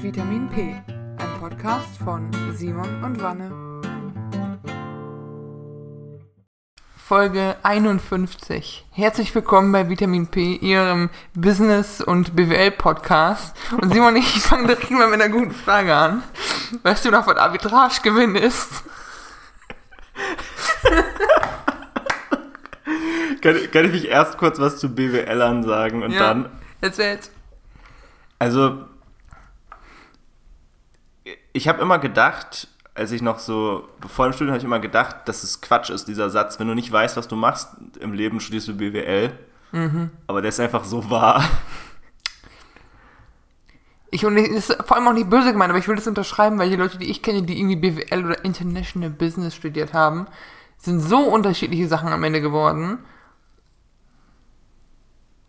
Vitamin P, ein Podcast von Simon und Wanne. Folge 51. Herzlich willkommen bei Vitamin P, Ihrem Business- und BWL-Podcast. Und Simon, ich fange direkt mal mit einer guten Frage an. Weißt du noch, was Arbitragegewinn ist? kann, kann ich mich erst kurz was zu BWLern sagen und Ja. dann. Erzähl's. Also, ich habe immer gedacht, als ich noch so, vor dem Studium habe ich immer gedacht, dass es Quatsch ist, dieser Satz, wenn du nicht weißt, was du machst im Leben, studierst du BWL. Mhm. Aber der ist einfach so wahr. Ich, und das ist vor allem auch nicht böse gemeint, aber ich will das unterschreiben, weil die Leute, die ich kenne, die irgendwie BWL oder International Business studiert haben, sind so unterschiedliche Sachen am Ende geworden,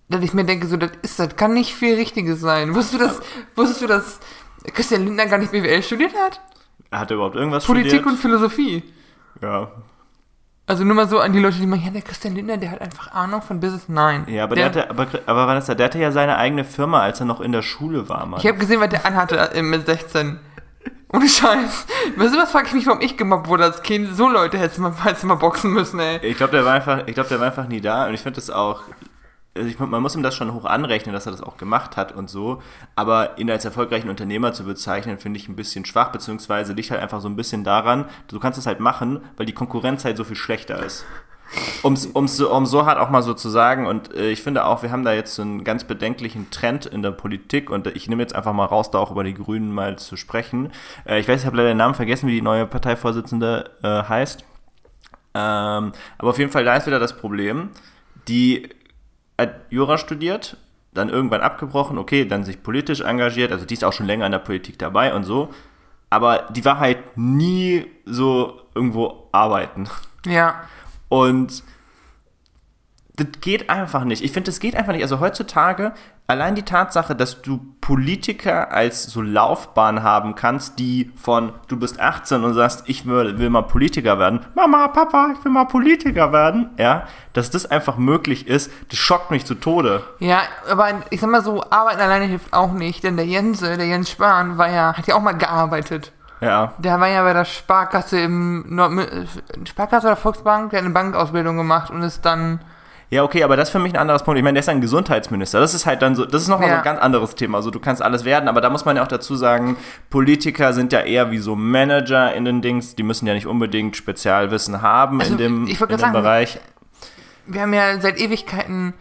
dass ich mir denke, so, das ist, das kann nicht viel Richtiges sein. Wusstest du das, wusstest du, dass Christian Lindner gar nicht BWL studiert hat? Hat er überhaupt irgendwas Politik studiert? und Philosophie. Ja. Also nur mal so an die Leute, die meinen, ja, der Christian Lindner, der hat einfach Ahnung von Business. Nein. Ja, aber der, hatte, aber, aber Vanessa, der hatte ja seine eigene Firma, als er noch in der Schule war, Mann. Ich habe gesehen, was der anhatte äh, mit 16. Ohne Scheiß. Weißt du, was frage ich mich, warum ich gemobbt wurde als Kind? So Leute hättest du mal, hättest mal boxen müssen, ey. Ich glaube, der war einfach, ich glaube, der war einfach nie da und ich finde das auch, also ich, man muss ihm das schon hoch anrechnen, dass er das auch gemacht hat und so, aber ihn als erfolgreichen Unternehmer zu bezeichnen, finde ich ein bisschen schwach, beziehungsweise liegt halt einfach so ein bisschen daran, du kannst es halt machen, weil die Konkurrenz halt so viel schlechter ist. Um's, um's, um so hart auch mal so zu sagen und äh, ich finde auch, wir haben da jetzt so einen ganz bedenklichen Trend in der Politik und ich nehme jetzt einfach mal raus, da auch über die Grünen mal zu sprechen. Äh, ich weiß, ich habe leider den Namen vergessen, wie die neue Parteivorsitzende äh, heißt. Ähm, aber auf jeden Fall, da ist wieder das Problem, die Jura studiert, dann irgendwann abgebrochen, okay, dann sich politisch engagiert, also die ist auch schon länger in der Politik dabei und so, aber die war halt nie so irgendwo arbeiten. Ja. Und das geht einfach nicht. Ich finde, das geht einfach nicht. Also heutzutage, allein die Tatsache, dass du Politiker als so Laufbahn haben kannst, die von du bist 18 und sagst, ich will, will mal Politiker werden. Mama, Papa, ich will mal Politiker werden. Ja, dass das einfach möglich ist, das schockt mich zu Tode. Ja, aber ich sag mal so, arbeiten alleine hilft auch nicht, denn der Jense, der Jens Spahn, war ja, hat ja auch mal gearbeitet. Ja. Der war ja bei der Sparkasse im Nord Sparkasse oder Volksbank, der hat eine Bankausbildung gemacht und ist dann. Ja, okay, aber das ist für mich ein anderes Punkt. Ich meine, der ist ein Gesundheitsminister. Das ist halt dann so, das ist nochmal so Ja. ein ganz anderes Thema. Also du kannst alles werden, aber da muss man ja auch dazu sagen, Politiker sind ja eher wie so Manager in den Dings. Die müssen ja nicht unbedingt Spezialwissen haben Also, in dem, ich in dem sagen, Bereich. Wir haben ja seit Ewigkeiten,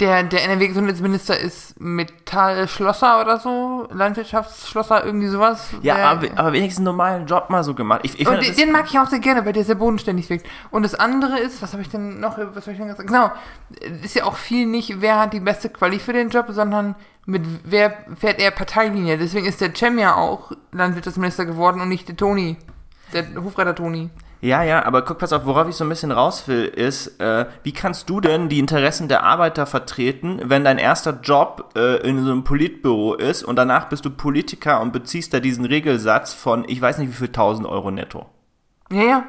der, der NRW-Gesundheitsminister ist Metallschlosser oder so, Landwirtschaftsschlosser, irgendwie sowas. Ja, der, aber, aber wenigstens einen normalen Job mal so gemacht. Ich, ich Und den, den mag ich auch sehr gerne, weil der sehr bodenständig wirkt. Und das andere ist, was habe ich denn noch, was habe ich denn gesagt? Genau, ist ja auch viel nicht, wer hat die beste Quali für den Job, sondern mit wer fährt er Parteilinie. Deswegen ist der Cem ja auch Landwirtschaftsminister geworden und nicht der Toni. Der Hofreiter Toni. Ja, ja, aber guck, pass auf, worauf ich so ein bisschen raus will, ist, äh, wie kannst du denn die Interessen der Arbeiter vertreten, wenn dein erster Job äh, in so einem Politbüro ist und danach bist du Politiker und beziehst da diesen Regelsatz von, ich weiß nicht wie viel, 1000 Euro netto. Ja, ja.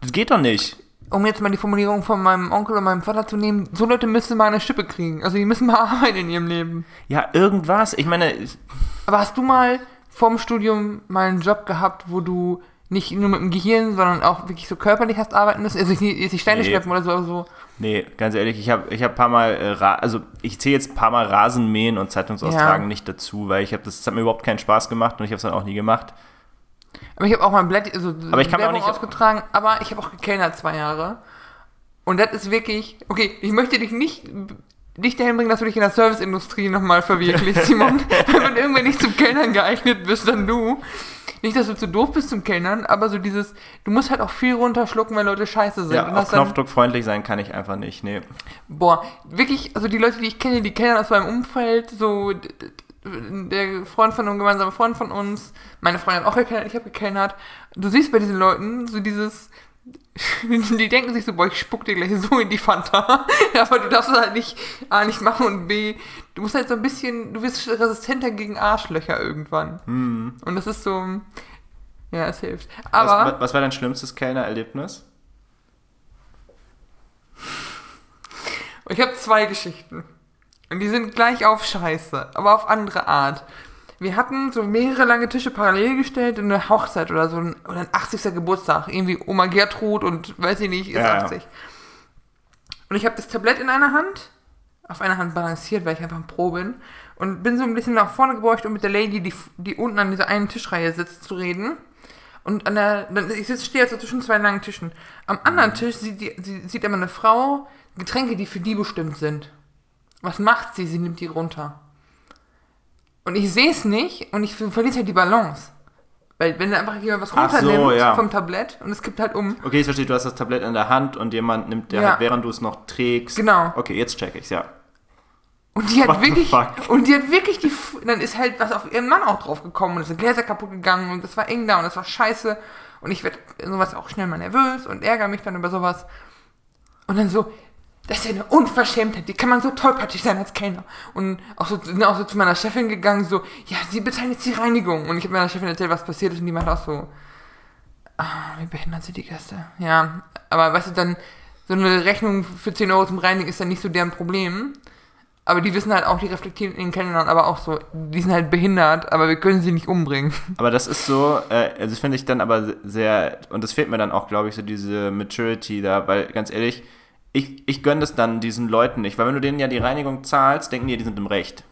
Das geht doch nicht. Um jetzt mal die Formulierung von meinem Onkel und meinem Vater zu nehmen, so Leute müssen mal eine Schippe kriegen. Also die müssen mal arbeiten in ihrem Leben. Ja, irgendwas. Ich meine, Aber hast du mal vorm Studium mal einen Job gehabt, wo du nicht nur mit dem Gehirn, sondern auch wirklich so körperlich hast arbeiten müssen? Also nicht, jetzt nicht Steine Nee. schleppen oder so, aber so. nee, ganz ehrlich, ich habe ich hab ein paar Mal, äh, also ich zähle jetzt ein paar Mal Rasenmähen und Zeitungsaustragen Ja. nicht dazu, weil ich habe das, das hat mir überhaupt keinen Spaß gemacht und ich habe es dann auch nie gemacht. Aber ich habe auch mal ein Blatt, also Aber ich kann auch nicht- ausgetragen, aber ich habe auch gekellnert zwei Jahre. Und das ist wirklich, okay, ich möchte dich nicht, nicht dahin bringen, dass du dich in der Serviceindustrie nochmal verwirklichst, Simon. Wenn du irgendwann nicht zum Kellnern geeignet bist, dann du. Nicht, dass du zu doof bist zum Kellnern, aber so dieses, du musst halt auch viel runterschlucken, wenn Leute scheiße sind. Ja, Und auf dann- Knopfdruck freundlich sein kann ich einfach nicht, nee. Boah, wirklich, also die Leute, die ich kenne, die kennen aus meinem Umfeld, so der Freund von einem gemeinsamen Freund von uns, meine Freundin hat auch gekennert, ich habe gekennert. Du siehst bei diesen Leuten so dieses, die denken sich so, boah, ich spuck dir gleich so in die Fanta. Aber du darfst es halt nicht A nicht machen und B, du musst halt so ein bisschen, du wirst resistenter gegen Arschlöcher irgendwann. Und das ist so, ja, es hilft. Aber. was, was war dein schlimmstes Kellnererlebnis? Ich habe zwei Geschichten. Und die sind gleich auf Scheiße, aber auf andere Art. Wir hatten so mehrere lange Tische parallel gestellt und eine Hochzeit oder so, ein- oder ein 80. Geburtstag. Irgendwie Oma Gertrud und weiß ich nicht, ist Ja, ja. 80. Und ich habe das Tablett in einer Hand, auf einer Hand balanciert, weil ich einfach ein Pro bin. Und bin so ein bisschen nach vorne gebeugt, um mit der Lady, die, die unten an dieser einen Tischreihe sitzt, zu reden. Und an der, dann, ich sitze, stehe also zwischen zwei langen Tischen. Am anderen Tisch sieht, die, sie, sieht immer eine Frau Getränke, die für die bestimmt sind. Was macht sie? Sie nimmt die runter. Und ich sehe es nicht und ich ver- verliere halt die Balance. Weil wenn da einfach jemand was Ach so, runternimmt ja. vom Tablett und es kippt halt um. Okay, ich verstehe, du hast das Tablett in der Hand und jemand nimmt der Ja. halt, während du es noch trägst. Genau. Okay, jetzt check ich's, ja. Und die hat What wirklich, und die hat wirklich die, F- dann ist halt was auf ihren Mann auch drauf gekommen und es sind Gläser kaputt gegangen und das war eng da und das war scheiße und ich werde sowas auch schnell mal nervös und ärgere mich dann über sowas. Und dann so, das ist ja eine Unverschämtheit, die kann man so tollpatschig sein als Kellner. Und auch so, sind auch so zu meiner Chefin gegangen, so, ja, sie bezahlen jetzt die Reinigung. Und ich habe meiner Chefin erzählt, was passiert ist und die meinte auch so, ah, wie behindert sind die Gäste. Ja, aber weißt du, dann, so eine Rechnung für 10 Euro zum Reinigen ist dann nicht so deren Problem. Aber die wissen halt auch, die reflektieren in den Kellnern aber auch so, die sind halt behindert, aber wir können sie nicht umbringen. Aber das ist so, äh, also finde ich dann aber sehr, und das fehlt mir dann auch, glaube ich, so diese Maturity da, weil ganz ehrlich, ich, ich gönne das dann diesen Leuten nicht, weil wenn du denen ja die Reinigung zahlst, denken die, die sind im Recht.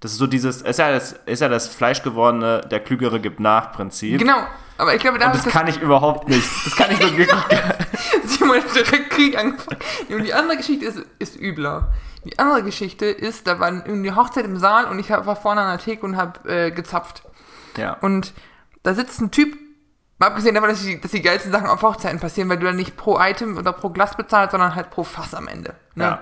Das ist so dieses, ist ja das, ist ja das Fleischgewordene, der Klügere gibt nach Prinzip. Genau, aber ich glaube, da Und das kann ich überhaupt nicht. Das kann ich so wirklich Simon hat direkt Krieg angefangen. Und die andere Geschichte ist, ist übler. Die andere Geschichte ist, da war irgendwie Hochzeit im Saal und ich war vorne an der Theke und habe äh, gezapft. Ja. Und da sitzt ein Typ, mal abgesehen davon, dass die, dass die geilsten Sachen auf Hochzeiten passieren, weil du dann nicht pro Item oder pro Glas bezahlst, sondern halt pro Fass am Ende. Ne? Ja.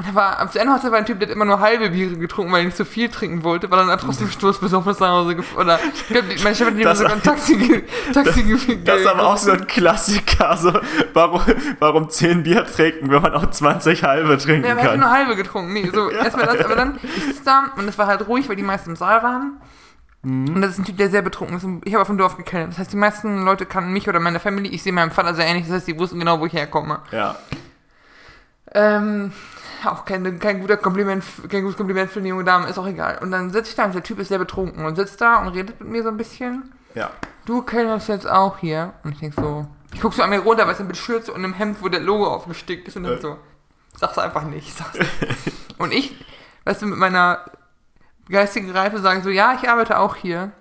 Und da war, am Ende war ein Typ, der hat immer nur halbe Biere getrunken, weil er nicht so viel trinken wollte, weil dann trotzdem stoßbesoffen nach Hause gefahren. Oder, ich glaub, die- meine Chefin hat ihm Das- sogar ein Taxi, Taxi ge- Das ist aber auch so ein Klassiker. So, warum, warum 10 Bier trinken, wenn man auch 20 halbe trinken Ja, aber er hat kann? nur halbe getrunken. Nee, so, erstmal das, aber dann, ich sitze da und es war halt ruhig, weil die meisten im Saal waren. Mhm. Und das ist ein Typ, der sehr betrunken ist. Ich habe auf dem Dorf gekennert. Das heißt, die meisten Leute kannten mich oder meine Family. Ich sehe meinem Vater sehr ähnlich. Das heißt, die wussten genau, wo ich herkomme. Ja. Ähm, auch kein, kein guter Kompliment, kein gutes Kompliment für eine junge Dame, ist auch egal. Und dann sitze ich da und der Typ ist sehr betrunken und sitzt da und redet mit mir so ein bisschen. Ja. Du kennst jetzt auch hier. Und ich denk so, ich guck so an mir runter, weil es mit Schürze und einem Hemd, wo der Logo aufgestickt ist und dann Äh. so, sag's einfach nicht, sag's nicht. und ich, weißt du, mit meiner geistigen Reife sage so, ja, ich arbeite auch hier.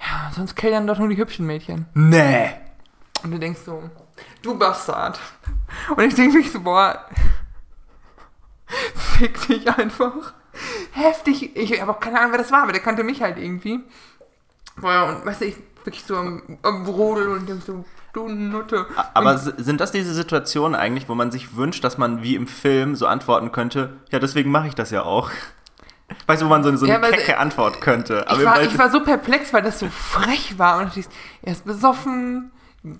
Ja, sonst kellern doch nur die hübschen Mädchen. Nee. Und du denkst so, du Bastard. Und ich denke mich so, boah, fick dich einfach. Heftig. Ich habe auch keine Ahnung, wer das war, aber der kannte mich halt irgendwie. Boah, und weißt du, ich wirklich so am, am Brodeln und denk so, du Nutte. Aber und, sind das diese Situationen eigentlich, wo man sich wünscht, dass man wie im Film so antworten könnte, ja, deswegen mache ich das ja auch? Weißt du, wo man so, so eine Ja, aber- kecke Antwort könnte. ich, war, ich war so perplex, weil das so frech war. Und ich dachte, er ist besoffen,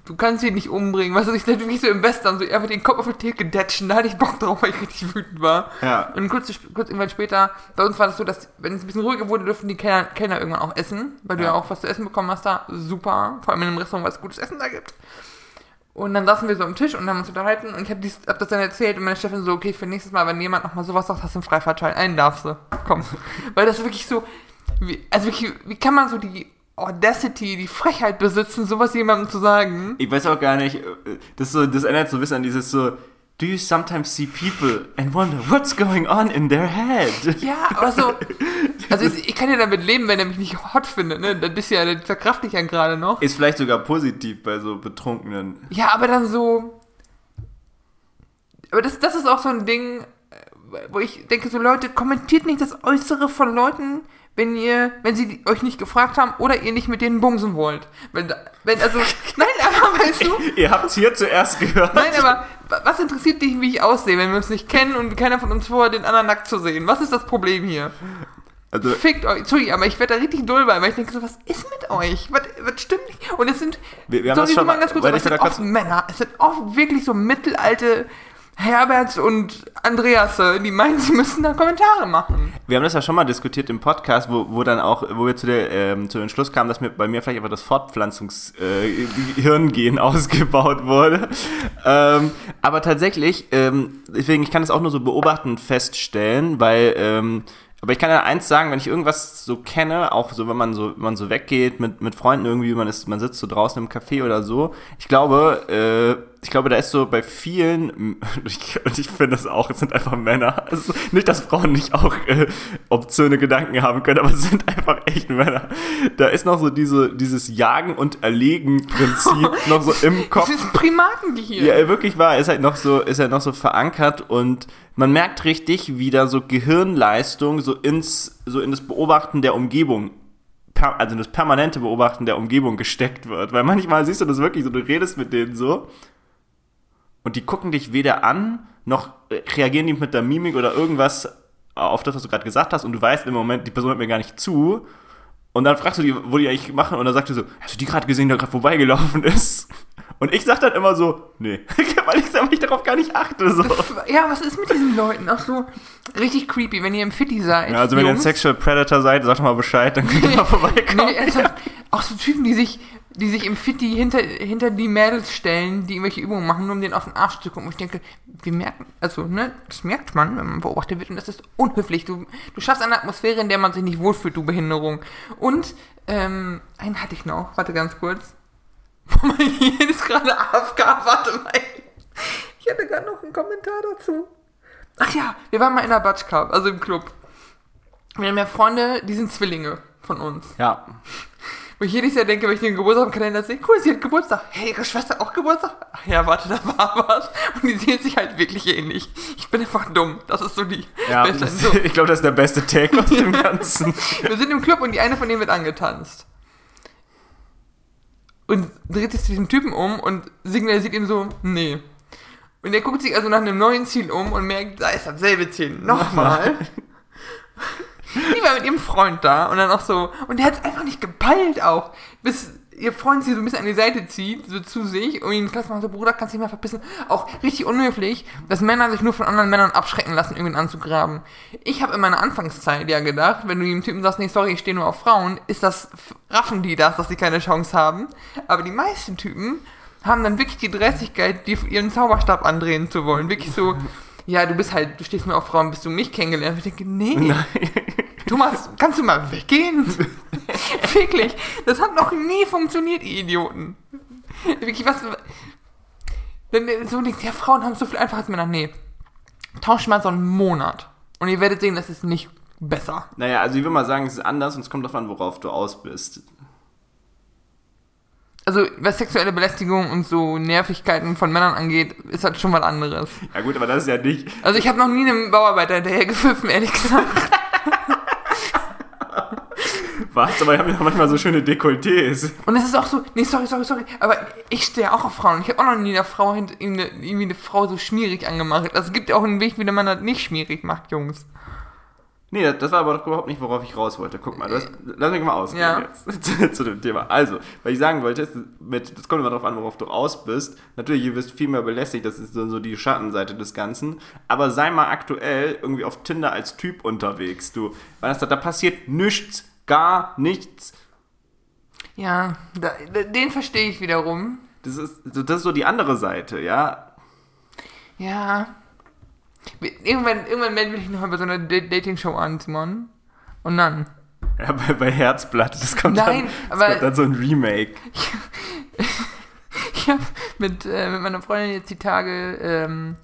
du kannst ihn nicht umbringen. Weißt du, ich dachte wirklich so im Western, so einfach den Kopf auf die Theke datschen. Da hatte ich Bock drauf, weil ich richtig wütend war. Ja. Und kurz, kurz irgendwann später, bei uns war das so, dass, wenn es ein bisschen ruhiger wurde, dürfen die Kellner, Kellner irgendwann auch essen, weil du Ja. ja auch was zu essen bekommen hast da. Super. Vor allem in einem Restaurant, weil es gutes Essen da gibt. Und dann saßen wir so am Tisch und haben uns unterhalten und ich habe hab das dann erzählt und meine Chefin so, okay, für nächstes Mal, wenn jemand nochmal sowas sagt, hast du einen Freifahrtschein, einen darfst du. Komm. Weil das wirklich so, wie, also wirklich, wie kann man so die Audacity, die Frechheit besitzen, sowas jemandem zu sagen? Ich weiß auch gar nicht, äh, das, ist so, das erinnert so ein bisschen an dieses so, do you sometimes see people and wonder what's going on in their head? Ja, aber so. Also ich, ich kann ja damit leben, wenn er mich nicht hot findet, ne? Das ist ja, das verkraft ich ja gerade noch. Ist vielleicht sogar positiv bei so Betrunkenen. Ja, aber dann so. Aber das, das ist auch so ein Ding, wo ich denke, so Leute, kommentiert nicht das Äußere von Leuten, wenn ihr, wenn sie euch nicht gefragt haben oder ihr nicht mit denen bumsen wollt. Wenn, da- wenn also, nein, aber weißt du, Ihr habt's hier zuerst gehört. nein, aber wa- was interessiert dich, wie ich aussehe, wenn wir uns nicht kennen und keiner von uns vorher den anderen nackt zu sehen? Was ist das Problem hier? Also, Fickt euch, Entschuldigung, aber ich werde da richtig doll bei, weil ich denke so, was ist mit euch? Was, was stimmt nicht? Und es sind, Wir- wir haben sorry, das schon mal ganz kurz, aber es sind oft Männer, es sind oft wirklich so mittelalte Herberts und Andreas, die meinen, sie müssen da Kommentare machen. wir haben das ja schon mal diskutiert im Podcast, wo, wo dann auch, wo wir zu, der, ähm, zu dem Schluss kamen, dass mir, bei mir vielleicht einfach das Fortpflanzungs-Hirngehen äh, ausgebaut wurde. Ähm, aber tatsächlich, ähm, deswegen, ich kann das auch nur so beobachtend feststellen, weil ähm, Aber ich kann ja eins sagen, wenn ich irgendwas so kenne, auch so, wenn man so, wenn man so weggeht mit, mit Freunden irgendwie, man ist, man sitzt so draußen im Café oder so. Ich glaube, äh, ich glaube, da ist so bei vielen, ich, und ich finde das auch, es sind einfach Männer. Also nicht, dass Frauen nicht auch äh, obszöne Gedanken haben können, aber es sind einfach echt Männer. Da ist noch so diese, dieses Jagen und Erlegen-Prinzip noch so im Kopf. Das ist Primatengehirn. Ja, wirklich wahr. Ist halt noch so, ist halt noch so verankert und man merkt richtig, wie da so Gehirnleistung so ins, so in das Beobachten der Umgebung, also in das permanente Beobachten der Umgebung gesteckt wird. Weil manchmal siehst du das wirklich so, du redest mit denen so und die gucken dich weder an, noch reagieren die mit der Mimik oder irgendwas auf das, was du gerade gesagt hast und du weißt im Moment, die Person hört mir gar nicht zu. Und dann fragst du die, wo die eigentlich machen und dann sagt du so, hast du die gerade gesehen, der gerade vorbeigelaufen ist? Und ich sag dann immer so, nee, weil ich mich darauf gar nicht achte. So. Ja, was ist mit diesen Leuten? Ach so, richtig creepy, wenn ihr im Fitti seid. Ja, also wenn ihr ein Sexual Predator seid, sagt mal Bescheid, dann könnt ihr mal vorbeikommen. Nee, ernsthaft, auch so Typen, die sich, die sich im Fitti hinter, hinter die Mädels stellen, die irgendwelche Übungen machen, nur um den auf den Arsch zu gucken. Und ich denke, wir merken, also, ne, das merkt man, wenn man beobachtet wird und das ist unhöflich. Du, du schaffst eine Atmosphäre, in der man sich nicht wohlfühlt, du Behinderung. Und, ähm, einen hatte ich noch, warte ganz kurz. Hier ist gerade AFK, warte mal. Ich hatte gerade noch einen Kommentar dazu. Ach ja, wir waren mal in der Batsch Cup, also im Club. Wir haben ja Freunde, die sind Zwillinge von uns. Ja. Wo ich jedes Jahr denke, wenn ich den Geburtstag im Kalender sehe, cool, sie hat Geburtstag. Hey, ihre Schwester hat auch Geburtstag? Ach ja, warte, da war was. Und die sehen sich halt wirklich ähnlich. Ich bin einfach dumm. Das ist so die ja, beste. Das, So. ich glaube, das ist der beste Take aus dem Ganzen. Wir sind im Club und die eine von denen wird angetanzt. Und dreht sich zu diesem Typen um und signalisiert ihm so, nee. Und er guckt sich also nach einem neuen Ziel um und merkt, da ist dasselbe Ziel. Nochmal. Die war mit ihrem Freund da und dann auch so, und der hat es einfach nicht gepeilt auch, bis ihr Freund sie so ein bisschen an die Seite zieht, so zu sich, und ihn klasse macht, so, Bruder, kannst dich mal verpissen. Auch richtig unhöflich, dass Männer sich nur von anderen Männern abschrecken lassen, irgendwen anzugraben. Ich habe in meiner Anfangszeit ja gedacht, wenn du dem Typen sagst, nee, sorry, ich stehe nur auf Frauen, ist das, raffen die das, dass sie keine Chance haben. Aber die meisten Typen haben dann wirklich die Dreistigkeit, die ihren Zauberstab andrehen zu wollen. Wirklich so, ja, du bist halt, du stehst nur auf Frauen, bis du mich kennengelernt hast. Ich denke, nee. Nein. Thomas, kannst du mal weggehen? Wirklich, das hat noch nie funktioniert, ihr Idioten. Wirklich, was. Wenn ihr so denkt, ja, Frauen haben so viel einfacher als Männer. Nee. Tauscht mal so einen Monat. Und ihr werdet sehen, das ist nicht besser. Naja, also ich würde mal sagen, es ist anders und es kommt davon, worauf du aus bist. Also, was sexuelle Belästigung und so Nervigkeiten von Männern angeht, ist halt schon was anderes. Ja gut, aber das ist ja nicht. Also, ich habe noch nie einem Bauarbeiter hinterher gepfiffen, ehrlich gesagt. Was? Aber wir haben ja manchmal so schöne Dekolletés. Und es ist auch so, nee, sorry, sorry, sorry, aber ich stehe auch auf Frauen. Ich habe auch noch nie eine Frau irgendwie eine, Frau so schmierig angemacht. Also es gibt ja auch einen Weg, wie man das nicht schmierig macht, Jungs. Nee, das- war aber doch überhaupt nicht, worauf ich raus wollte. Guck mal, das, lass mich mal ausgehen Ja. jetzt zu, zu dem Thema. Also, was ich sagen wollte, ist, mit, das kommt immer darauf an, worauf du aus bist. Natürlich, ihr wirst viel mehr belästigt, das ist so, so die Schattenseite des Ganzen. Aber sei mal aktuell irgendwie auf Tinder als Typ unterwegs, du. Weil das, da passiert nichts, gar nichts. Ja, da- den verstehe ich wiederum. Das ist, das ist so die andere Seite, ja. Ja. Irgendwann, irgendwann melde ich mich noch mal bei so einer Da- Dating-Show an, Simon. Und dann. Ja, bei, bei Herzblatt, das kommt, Nein, dann, das kommt dann so ein Remake. Ich habe mit, äh, mit meiner Freundin jetzt die Tage, ähm,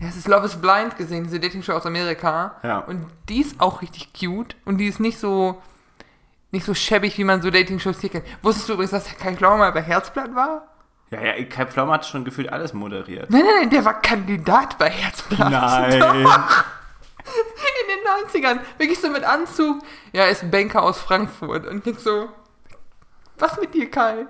ja, es ist Love is Blind gesehen, diese Dating-Show aus Amerika. Ja. Und die ist auch richtig cute. Und die ist nicht so, nicht so schäbig, wie man so Dating-Shows hier kennt. Wusstest du übrigens, dass Kai Klauer mal bei Herzblatt war? Ja, ja, Kai Pflaume hat schon gefühlt alles moderiert. Nein, nein, nein, der war Kandidat bei Herzblatt. Nein. In den 90ern. Wirklich so mit Anzug. Ja, ist ein Banker aus Frankfurt. Und ich so, was mit dir, Kai?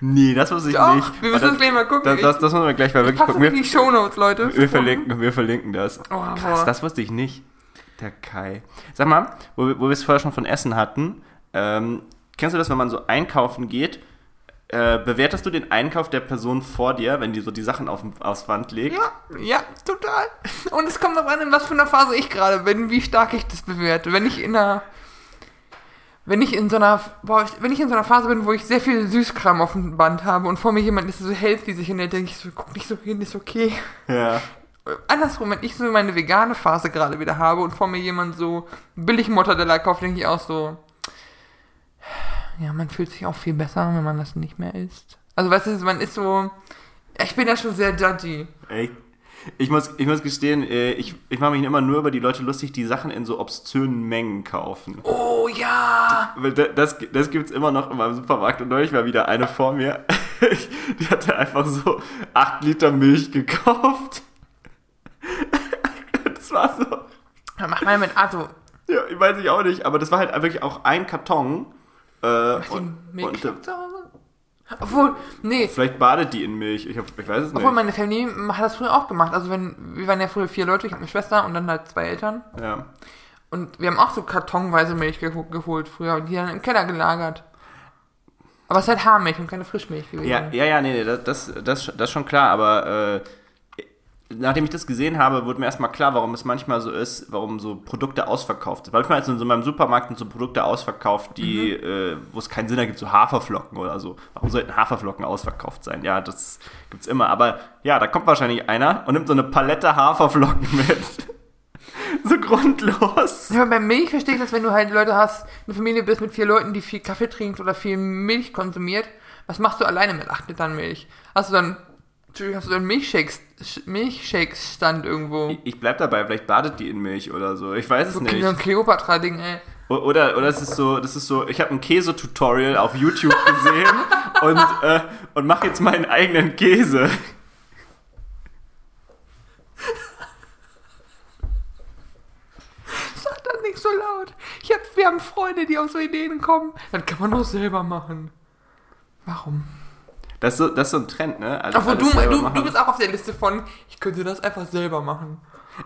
Nee, das muss ich Doch, nicht. wir müssen Aber das gleich mal gucken. Das, das, das müssen wir gleich mal wirklich gucken. Wir, die Shownotes, Leute. wir, verlinken, wir verlinken das. Oh, Krass, boah. das wusste ich nicht. Der Kai. Sag mal, wo, wir- wo wir es vorher schon von Essen hatten, ähm, kennst du das, wenn man so einkaufen geht? Äh, bewertest du den Einkauf der Person vor dir, wenn die so die Sachen auf, aufs Wand legt? Ja, ja, total. Und es kommt noch an, in was für einer Phase ich gerade bin, wie stark ich das bewerte. Wenn ich in einer. Wenn ich in so einer. Boah, wenn ich in so einer Phase bin, wo ich sehr viel Süßkram auf dem Band habe und vor mir jemand ist, der so healthy sich hinhält, denke ich so, guck nicht so hin, ist okay. Ja. andersrum, wenn ich so meine vegane Phase gerade wieder habe und vor mir jemand so billig Mortadella kauft, denke ich auch so, ja, man fühlt sich auch viel besser, wenn man das nicht mehr isst. Also, weißt du, man ist so, ich bin ja schon sehr judgy. Ey, ich muss, ich muss gestehen, äh, ich, ich mache mich immer nur über die Leute lustig, die Sachen in so obszönen Mengen kaufen. Oh ja! Weil da- Das, das gibt es immer noch in meinem Supermarkt und neulich war wieder eine vor mir. Die hatte einfach so 8 Liter Milch gekauft. Das war so. Dann mach mal mit, also, Ja, ich weiß ich auch nicht, aber das war halt wirklich auch ein Karton. Äh, die und, Milch und, Hause? Obwohl, nee, vielleicht badet die in Milch. Ich, hab, ich weiß es nicht. obwohl meine Familie hat das früher auch gemacht. Also wenn, wir waren ja früher vier Leute, ich habe eine Schwester und dann halt zwei Eltern. ja. Und wir haben auch so kartonweise Milch geho- geholt früher und die dann im Keller gelagert. Aber es ist halt Haarmilch und keine Frischmilch gewesen. Ja, ja, ja, nee, nee, das, das, das, das ist schon klar, aber äh, nachdem ich das gesehen habe, wurde mir erstmal klar, warum es manchmal so ist, warum so Produkte ausverkauft sind. Weil manchmal in so meinem Supermarkt sind so Produkte ausverkauft, die, äh, wo es keinen Sinn ergibt, so Haferflocken oder so. Warum sollten Haferflocken ausverkauft sein? Ja, das gibt's immer. Aber ja, da kommt wahrscheinlich einer und nimmt so eine Palette Haferflocken mit. so grundlos. Ja, bei Milch verstehe ich das, wenn du halt Leute hast, eine Familie bist mit vier Leuten, die viel Kaffee trinkt oder viel Milch konsumiert. Was machst du alleine mit 8 Litern Milch? Hast du dann, Entschuldigung, hast du dann Milchshakes, Sch- Milchshakes-Stand irgendwo? Ich, ich bleib dabei, vielleicht badet die in Milch oder so. Ich weiß es So nicht. ein Kleopatra-Ding, ey. Oder, oder es ist so, das ist so, ich habe ein Käse-Tutorial auf YouTube gesehen und, äh, und mache jetzt meinen eigenen Käse. Sag das nicht so laut. Ich hab, wir haben Freunde, die auf so Ideen kommen. Dann kann man doch selber machen. Warum? Das ist so, das ist so ein Trend, ne? Also Obwohl, du, du, du bist auch auf der Liste von, ich könnte das einfach selber machen.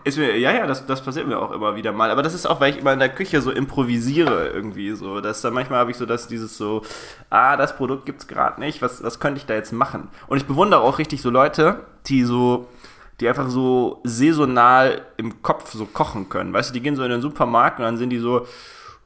Ist mir, ja, ja, das, das passiert mir auch immer wieder mal. Aber das ist auch, weil ich immer in der Küche so improvisiere irgendwie so. Dass dann manchmal habe ich so das, dieses so, ah, das Produkt gibt's gerade nicht, was, was könnte ich da jetzt machen? Und ich bewundere auch richtig so Leute, die so, die einfach so saisonal im Kopf so kochen können. Weißt du, die gehen so in den Supermarkt und dann sind die so,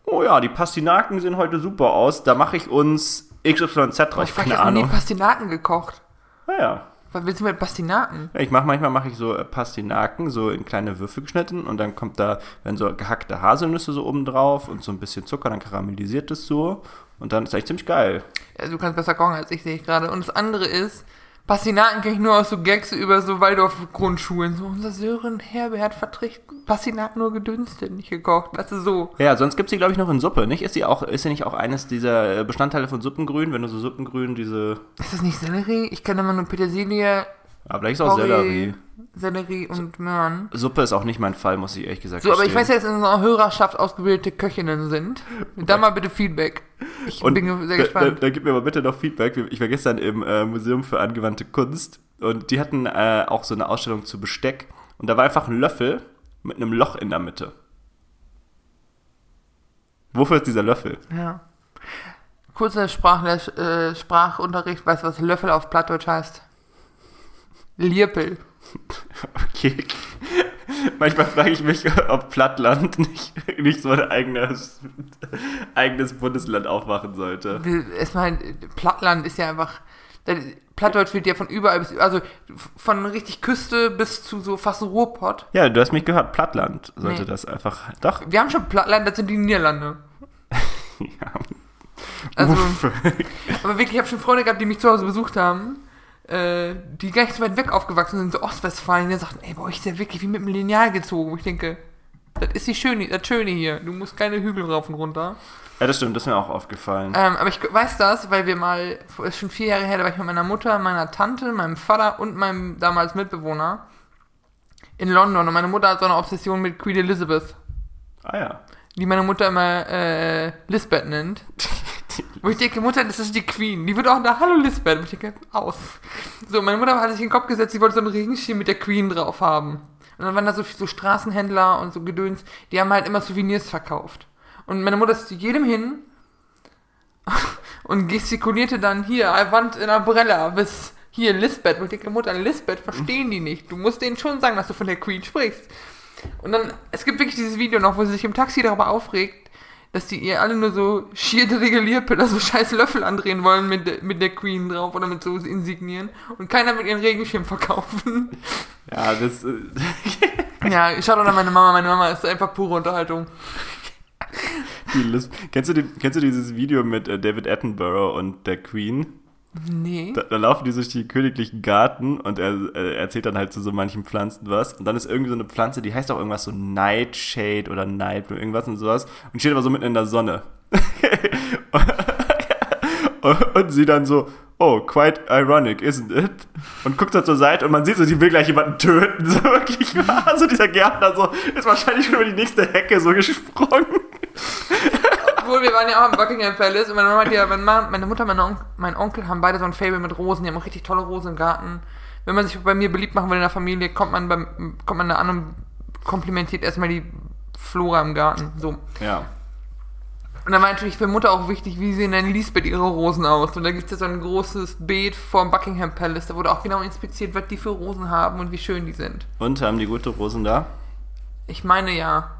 oh ja, die Pastinaken sehen heute super aus, da mache ich uns XYZ drauf, Oh, Ich, keine ich habe Ahnung. Pastinaken gekocht. Naja. Was willst du mit Pastinaken? Ich mache manchmal mache ich so äh, Pastinaken so in kleine Würfel geschnitten und dann kommt da werden so gehackte Haselnüsse so oben drauf und so ein bisschen Zucker, dann karamellisiert es so und dann ist echt ziemlich geil. Ja, du kannst besser kochen als ich, sehe ich gerade. Und das andere ist, Pastinaken kenne ich nur aus so Gags über so Waldorf-Grundschulen. So, unser Sören Herbert verträgt Pastinaken nur gedünstet, nicht gekocht. Weißt du, so. Ja, sonst gibt's die glaube ich noch in Suppe, nicht? Ist sie auch ist sie nicht auch eines dieser äh, Bestandteile von Suppengrün, wenn du so Suppengrün diese Ist das nicht Sellerie? Ich kenne immer nur Petersilie, aber vielleicht ist auch Sellerie. Sellerie und Möhren. Suppe ist auch nicht mein Fall, muss ich ehrlich gesagt So, aber ich weiß ja, dass in unserer Hörerschaft ausgebildete Köchinnen sind. Da mal bitte Feedback. Ich Und bin sehr da, da, gespannt. da gib mir mal bitte noch Feedback. Ich war gestern im äh, Museum für angewandte Kunst und die hatten äh, auch so eine Ausstellung zu Besteck und da war einfach ein Löffel mit einem Loch in der Mitte. Wofür ist dieser Löffel? Ja. Kurzer Sprachles äh, Sprachunterricht. Weißt du, was Löffel auf Plattdeutsch heißt? Lierpel. Okay. Manchmal frage ich mich, ob Plattland nicht, nicht so ein eigenes, eigenes Bundesland aufmachen sollte. Erstmal, Plattland ist ja einfach. Plattdeutsch wird ja von überall bis. Also von richtig Küste bis zu so fast Ruhrpott. Ja, du hast mich gehört, Plattland sollte Nee. das einfach. Doch. Wir haben schon Plattland, das sind die Niederlande. Ja. Also, Uff. aber wirklich, ich habe schon Freunde gehabt, die mich zu Hause besucht haben, äh, die gar nicht so weit weg aufgewachsen sind, so Ostwestfalen, die sagten, ey, bei euch ist ja wirklich wie mit einem Lineal gezogen. Wo ich denke, das ist die Schöne, das Schöne hier. Du musst keine Hügel rauf und runter. Ja, das stimmt, das ist mir auch aufgefallen. Ähm, aber ich weiß das, weil wir mal, ist schon vier Jahre her, da war ich mit meiner Mutter, meiner Tante, meinem Vater und meinem damals Mitbewohner in London. Und meine Mutter hat so eine Obsession mit Queen Elizabeth, Ah ja. die meine Mutter immer äh, Lisbeth nennt. Wo ich denke, Mutter, das ist die Queen. Die wird auch da, hallo Lisbeth. Und ich denke, aus. So, meine Mutter hat sich in den Kopf gesetzt, sie wollte so einen Regenschirm mit der Queen drauf haben. Und dann waren da so, so Straßenhändler und so Gedöns, die haben halt immer Souvenirs verkauft. Und meine Mutter ist zu jedem hin und gestikulierte dann hier, I want an umbrella bis hier Lisbeth. Und ich denke, Mutter, Lisbeth verstehen die nicht. Du musst denen schon sagen, dass du von der Queen sprichst. Und dann, es gibt wirklich dieses Video noch, wo sie sich im Taxi darüber aufregt, dass die ihr alle nur so schier Regulierpiller, so scheiß Löffel andrehen wollen mit, mit der Queen drauf oder mit so Insignien und keiner wird ihren Regenschirm verkaufen. Ja, das. Äh, Ja, ich schaue an meine Mama, meine Mama ist einfach pure Unterhaltung. kennst, du die, kennst du dieses Video mit äh, David Attenborough und der Queen? Nee. Da, da laufen die durch den königlichen Garten und er äh, erzählt dann halt zu so manchen Pflanzen was. Und dann ist irgendwie so eine Pflanze, die heißt auch irgendwas so Nightshade oder Nightbloom, irgendwas und sowas. Und steht aber so mitten in der Sonne. und, und sie dann so, oh, quite ironic, isn't it? Und guckt da zur Seite und man sieht so, die will gleich jemanden töten. So wirklich wahr. So dieser Gärtner so, ist wahrscheinlich schon über die nächste Hecke so gesprungen. Obwohl, wir waren ja auch im Buckingham Palace und meine Mama hat ja, meine, Mama, meine Mutter und mein Onkel haben beide so ein Fable mit Rosen, die haben auch richtig tolle Rosen im Garten. Wenn man sich bei mir beliebt machen will in der Familie, kommt man, beim, kommt man da an und komplimentiert erstmal die Flora im Garten. So. Ja. Und dann war natürlich für Mutter auch wichtig, wie sehen denn Lisbeth ihre Rosen aus. Und da gibt es ja so ein großes Beet vorm Buckingham Palace, da wurde auch genau inspiziert, was die für Rosen haben und wie schön die sind. Und haben die gute Rosen da? Ich meine ja.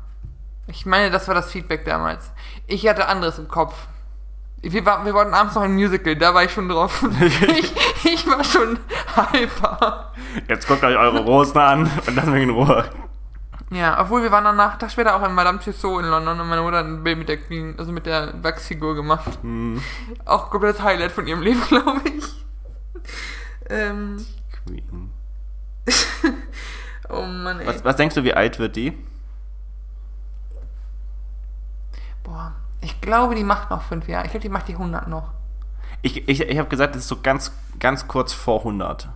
Ich meine, das war das Feedback damals. Ich hatte anderes im Kopf. Wir, war, wir wollten abends noch ein Musical, da war ich schon drauf. ich, ich war schon hyper. Jetzt guckt euch eure Rosen an und lasst mich in Ruhe. Ja, obwohl wir waren danach, Tag später auch in Madame Tussauds in London und meine Mutter hat ein Bild mit der Queen, also mit der Wachsfigur gemacht. Hm. Auch komplettes Highlight von ihrem Leben, glaube ich. Ähm, Queen. oh Mann, ey. Was, was denkst du, wie alt wird die? Boah, ich glaube, die macht noch fünf Jahre. Ich glaube, die macht die 100 noch. Ich, ich, ich habe gesagt, das ist so ganz, ganz kurz vor 100.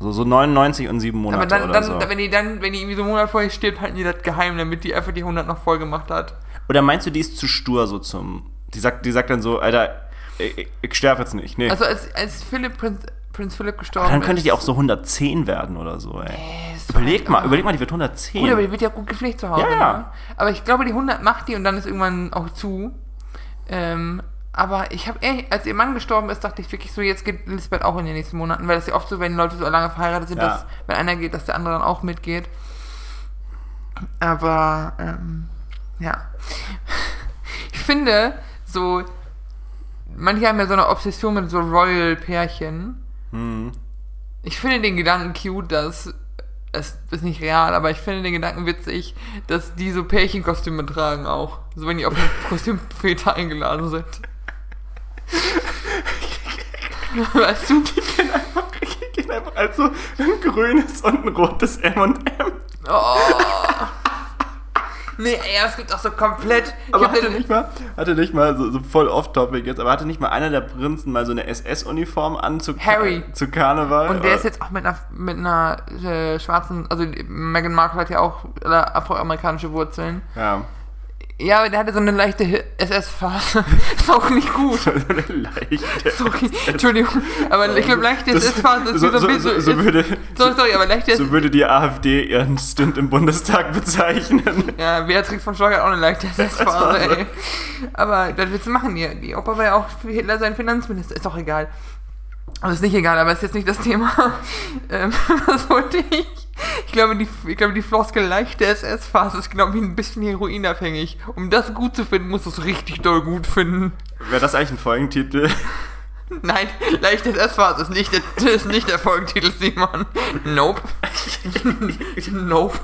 So, so 99 und 7 Monate Aber dann, oder dann so. wenn die dann, wenn die irgendwie so einen Monat vorher stirbt, halten die das geheim, damit die einfach die 100 noch voll gemacht hat. Oder meinst du, die ist zu stur so zum... Die sagt, die sagt dann so, Alter, ich, ich sterbe jetzt nicht. Nee. Also als, als Philipp, Prinz, Prinz Philipp gestorben Aber dann könnte ist. die auch so 110 werden oder so, ey. Ist Überleg mal, überleg mal, die wird 110. Gut, aber die wird ja gut gepflegt zu Hause. Ja, ja. Ne? Aber ich glaube, die 100 macht die und dann ist irgendwann auch zu. Ähm, aber ich habe, als ihr Mann gestorben ist, dachte ich wirklich so, jetzt geht Lisbeth auch in den nächsten Monaten, weil das ja oft so, wenn Leute so lange verheiratet sind, Ja. dass wenn einer geht, dass der andere dann auch mitgeht. Aber ähm, ja, ich finde so, manche haben ja so eine Obsession mit so Royal-Pärchen. Hm. Ich finde den Gedanken cute, dass es ist nicht real, aber ich finde den Gedanken witzig, dass die so Pärchenkostüme tragen auch. So wenn die auf eine Kostümfete eingeladen sind. weißt du? Ich gehen einfach als so ein grünes und ein rotes M&M. Oh. Nee, ey, es gibt auch so komplett. Aber hatte nicht mal, hatte nicht mal so, so voll off-topic jetzt, aber hatte nicht mal einer der Prinzen mal so eine SS-Uniform an zu, Harry. zu Karneval? und der ist jetzt auch mit einer, mit einer äh, schwarzen, also Meghan Markle hat ja auch äh, afroamerikanische Wurzeln. Ja. Ja, aber der hatte so eine leichte SS-Phase. ist auch nicht gut. So eine leichte. Sorry, Entschuldigung. Aber ich glaube, leichte SS-Phase ist so, so, so, ein bisschen. so, so, würde, sorry, sorry, aber leichte so würde die AfD ihren Stint im Bundestag bezeichnen. Ja, Beatrix von Storch hat auch eine leichte SS-Phase, ey. Aber das willst du machen, die, die Opa war ja auch für Hitler sein Finanzminister. Ist doch egal. Also ist nicht egal, aber ist jetzt nicht das Thema. Ähm, was wollte ich? Ich glaube, die, ich glaube, die Floskel leichte SS-Phase ist genau wie ein bisschen heroinabhängig. Um das gut zu finden, musst du es richtig doll gut finden. Wäre das eigentlich ein Folgentitel? Nein, leichte SS-Phase ist nicht, der, ist nicht der Folgentitel, Simon. Nope. nope.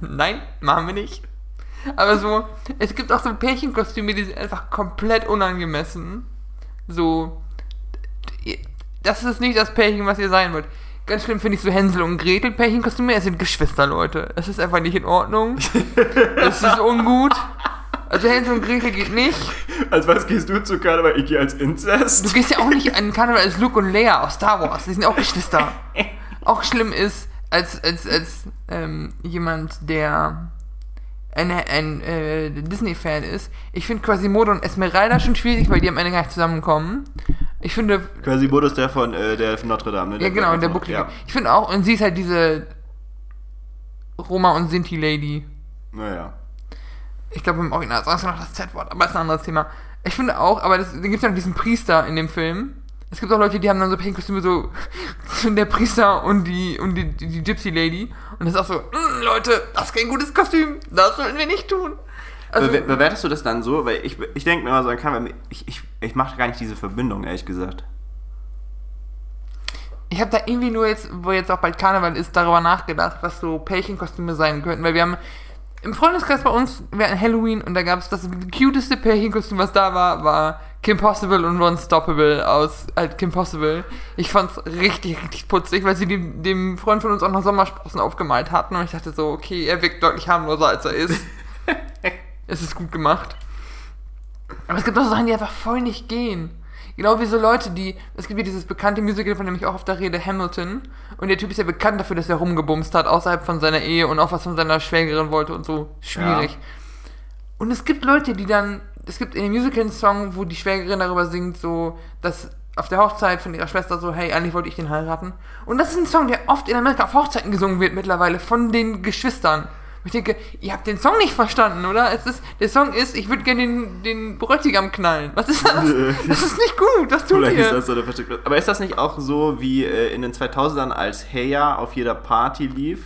Nein, machen wir nicht. Aber so, es gibt auch so Pärchenkostüme, die sind einfach komplett unangemessen. So, das ist nicht das Pärchen, was ihr sein wollt. Ganz schlimm finde ich so Hänsel und Gretel Pärchenkostüme. Es sind Geschwister, Leute. Es ist einfach nicht in Ordnung. Es ist ungut. Also Hänsel und Gretel geht nicht. Als was gehst du zu Karneval? Ich gehe als Du Inzest. gehst ja auch nicht an Karneval als Luke und Leia aus Star Wars. Die sind auch Geschwister. Auch schlimm ist, als, als, als ähm, jemand, der ein, ein äh, Disney-Fan ist, ich finde Quasimodo und Esmeralda schon schwierig, weil die am Ende gar nicht zusammenkommen. Ich finde, Quasi Modus der von, äh, der von Notre Dame. Ne? ja genau, der Bucklige. Ja. Ich finde auch, und sie ist halt diese Roma und Sinti-Lady. Naja. Ich glaube, im Original sagst du noch das Z-Wort, aber ist ein anderes Thema. Ich finde auch, aber das, dann gibt es ja noch diesen Priester in dem Film. Es gibt auch Leute, die haben dann so Pärchenkostüme, so der Priester und die und die, die, die Gypsy Lady. Und das ist auch so, "Mm, Leute, das ist kein gutes Kostüm, das sollten wir nicht tun. Also- Be bewertest du das dann so? Weil ich, ich denke mir immer so, ich, ich, ich mache gar nicht diese Verbindung, ehrlich gesagt. Ich habe da irgendwie nur jetzt, wo jetzt auch bald Karneval ist, darüber nachgedacht, was so Pärchenkostüme sein könnten. Weil wir haben im Freundeskreis bei uns, wir hatten Halloween und da gab es das cuteste Pärchenkostüm, was da war, war Kim Possible und Ron Stoppable aus halt Kim Possible. Ich fand's richtig, richtig putzig, weil sie dem, dem Freund von uns auch noch Sommersprossen aufgemalt hatten und ich dachte so, okay, er wirkt deutlich harmloser, als er ist. es ist gut gemacht. Aber es gibt auch so Sachen, die einfach voll nicht gehen. Genau wie so Leute, die. Es gibt ja dieses bekannte Musical, von dem ich auch auf der Rede, Hamilton. Und der Typ ist ja bekannt dafür, dass er rumgebumst hat, außerhalb von seiner Ehe und auch was von seiner Schwägerin wollte und so. Schwierig. Ja. Und es gibt Leute, die dann. Es gibt in dem Musical einen Song, wo die Schwägerin darüber singt, so, dass auf der Hochzeit von ihrer Schwester so, hey, eigentlich wollte ich den heiraten. Und das ist ein Song, der oft in Amerika auf Hochzeiten gesungen wird mittlerweile von den Geschwistern. Ich denke, ihr habt den Song nicht verstanden, oder? Es ist, der Song ist, ich würde gerne den, den Bräutigam knallen. Was ist das? Das ist nicht gut, das tut Vielleicht ihr. ist das so. Aber ist das nicht auch so, wie äh, in den 2000ern als Heya auf jeder Party lief?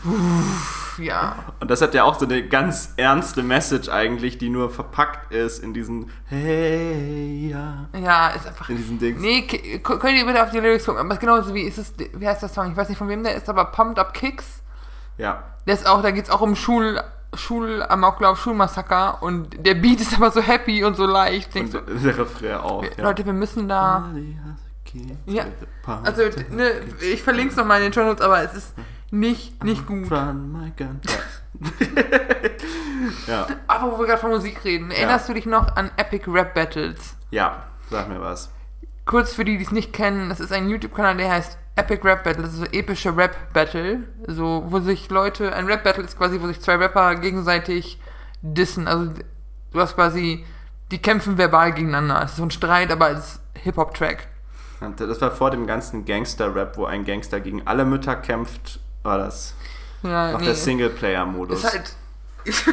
ja. Und das hat ja auch so eine ganz ernste Message eigentlich, die nur verpackt ist in diesen Heya. Ja, ist einfach. In diesen Dings. Nee, könnt ihr bitte auf die Lyrics gucken. Aber es ist genauso wie, ist es, wie heißt der Song? Ich weiß nicht von wem der ist, aber Pumped Up Kicks. Ja. Ist auch, da geht's auch um Schul, Schulamoklauf, Schulmassaker und der Beat ist aber so happy und so leicht. Und du, der Refrain auch. Ja. Leute, wir müssen da. Ja, Also, ne, ich verlinke es nochmal in den Show Notes, aber es ist nicht, nicht gut. Ja. ja. Aber wo wir gerade von Musik reden, erinnerst du dich noch an Epic Rap Battles? Ja, sag mir was. Kurz für die, die es nicht kennen, das ist ein YouTube-Kanal, der heißt Epic Rap Battle, das ist so epische Rap Battle, so wo sich Leute, ein Rap Battle ist quasi, wo sich zwei Rapper gegenseitig dissen, also du hast quasi, die kämpfen verbal gegeneinander, es ist so ein Streit, aber es ist Hip-Hop-Track. Und das war vor dem ganzen Gangster-Rap, wo ein Gangster gegen alle Mütter kämpft, war das Ja, noch der Singleplayer-Modus. Ist halt.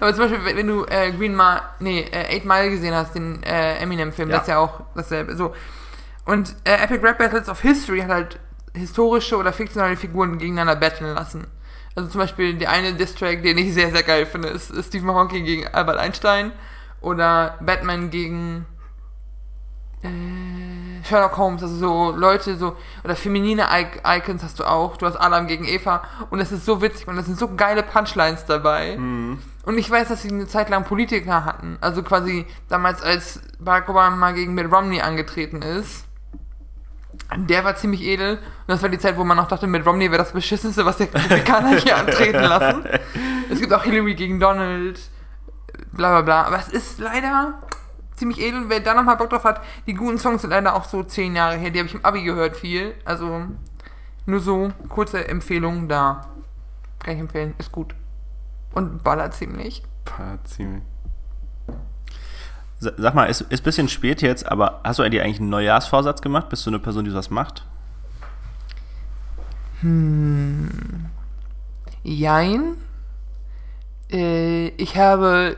aber zum Beispiel, wenn- wenn du äh, Green Mile, nee, äh, Eight Mile gesehen hast, den äh, Eminem-Film, Ja. das ist ja auch dasselbe. So. Und äh, Epic Rap Battles of History hat halt historische oder fiktionale Figuren gegeneinander battlen lassen. Also zum Beispiel der eine Distrack, den ich sehr, sehr geil finde, ist, ist Stephen Hawking gegen Albert Einstein oder Batman gegen äh, Sherlock Holmes, also so Leute, so, oder feminine I Icons hast du auch. Du hast Adam gegen Eva und das ist so witzig und das sind so geile Punchlines dabei. Und ich weiß, dass sie eine Zeit lang Politiker hatten. Also quasi damals, als Barack Obama gegen Mitt Romney angetreten ist. Der war ziemlich edel. Und das war die Zeit, wo man noch dachte, Mitt Romney wäre das Beschissenste, was der Republikaner hier antreten lassen. Es gibt auch Hillary gegen Donald, bla bla bla. Aber es ist leider ziemlich edel. Wer da nochmal Bock drauf hat, die guten Songs sind leider auch so zehn Jahre her. Die habe ich im Abi gehört viel. Also nur so kurze Empfehlung da. Kann ich empfehlen. Ist gut. Und ballert ziemlich. Paar ziemlich. Sa- Sag mal, ist, ist ein bisschen spät jetzt, aber hast du dir eigentlich einen Neujahrsvorsatz gemacht? Bist du eine Person, die sowas macht? Jein. Äh, ich habe.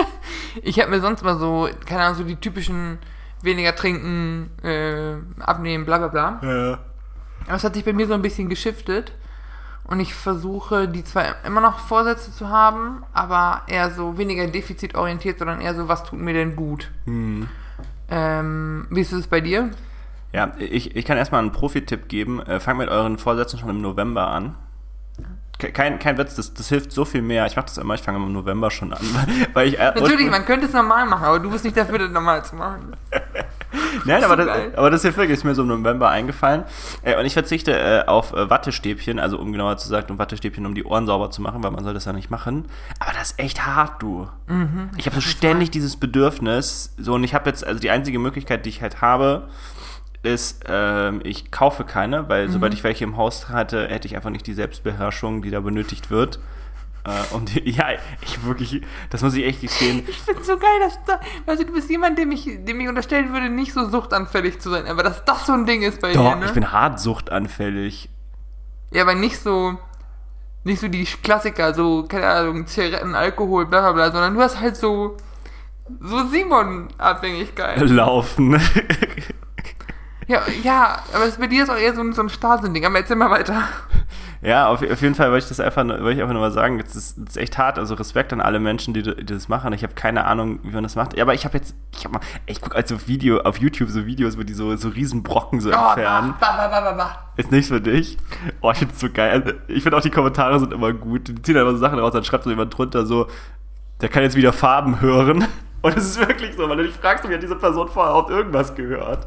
ich habe mir sonst mal so, keine Ahnung, so die typischen weniger trinken, äh, abnehmen, bla bla bla. Ja. Aber es hat sich bei mir so ein bisschen geschiftet. Und ich versuche, die zwar immer noch Vorsätze zu haben, aber eher so weniger defizitorientiert, sondern eher so, was tut mir denn gut? Ähm, wie ist es bei dir? Ja, ich, ich kann erstmal einen Profi-Tipp geben. Äh, Fangt mit euren Vorsätzen schon im November an. Ke- Kein, kein Witz, das, das hilft so viel mehr. Ich mache das immer, ich fange im November schon an. Weil ich, äh, Natürlich, man könnte es normal machen, aber du bist nicht dafür, das normal zu machen. Nein, so aber das, aber das wirklich, ist mir so im November eingefallen. Äh, und ich verzichte äh, auf äh, Wattestäbchen, also um genauer zu sagen, um Wattestäbchen, um die Ohren sauber zu machen, weil man soll das ja nicht machen. Aber das ist echt hart, du. Mhm. ich habe so ständig dieses Bedürfnis. So, und ich habe jetzt, also die einzige Möglichkeit, die ich halt habe, ist, ähm, ich kaufe keine, weil sobald Mhm. ich welche im Haus hatte, hätte ich einfach nicht die Selbstbeherrschung, die da benötigt wird. Äh, und ja, ich wirklich, das muss ich echt gestehen. Ich finde so geil, dass da, weißt du, bist jemand, dem ich, dem ich unterstellen würde, nicht so suchtanfällig zu sein, aber dass das so ein Ding ist bei Doch, dir, ne? ich bin hart suchtanfällig. ja, aber nicht so, nicht so die Klassiker, so, keine Ahnung, Zigaretten, Alkohol, bla bla bla, sondern du hast halt so, so Simon-Abhängigkeit. Laufen. Ja, ja, aber es, bei dir ist auch eher so ein, so ein Stasiending, aber erzähl mal weiter. Ja, auf, auf jeden Fall wollte ich das einfach, wollte ich einfach nur mal sagen, es ist, ist echt hart. Also Respekt an alle Menschen, die, die das machen. Ich habe keine Ahnung, wie man das macht. Ja, aber ich habe jetzt, ich habe mal, ich gucke also Video auf YouTube so Videos, wo die so, so riesen Brocken so Oh, entfernen. bah, bah, bah, bah. Ist nichts für dich. Oh, ich find's so geil. Also, ich finde auch die Kommentare sind immer gut. Die ziehen einfach so Sachen raus, dann schreibt so jemand drunter so, der kann jetzt wieder Farben hören. Und es ist wirklich so, weil du dich fragst, wie hat diese Person vorher überhaupt irgendwas gehört.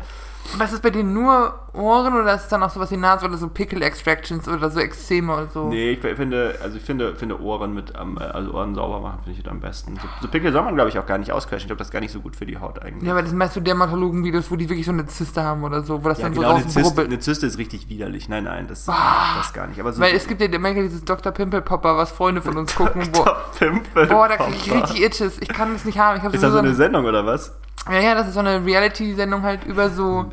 Was ist bei dir nur Ohren oder ist es dann auch sowas wie Nase oder so Pickle Extractions oder so Extreme oder so? Nee, ich finde, also ich finde, finde Ohren mit am, also Ohren sauber machen, finde ich das am besten. So, so Pickel soll man, glaube ich, auch gar nicht ausquetschen. Ich glaube, das ist gar nicht so gut für die Haut eigentlich. Ja, aber das meist so Dermatologen-Videos, wo die wirklich so eine Zyste haben oder so, wo das Ja, dann genau, so eine Zyste, eine Zyste ist richtig widerlich. Nein, nein, das, das gar nicht. Aber so Weil es gibt ja manchmal dieses Dr. Pimple Popper, was Freunde von uns gucken, wo. Pimpel Boah, da krieg ich richtig Itches. Ich kann das nicht haben. Ich hab Ist das so eine, Sendung oder was? Ja, ja, das ist so eine Reality-Sendung halt über so,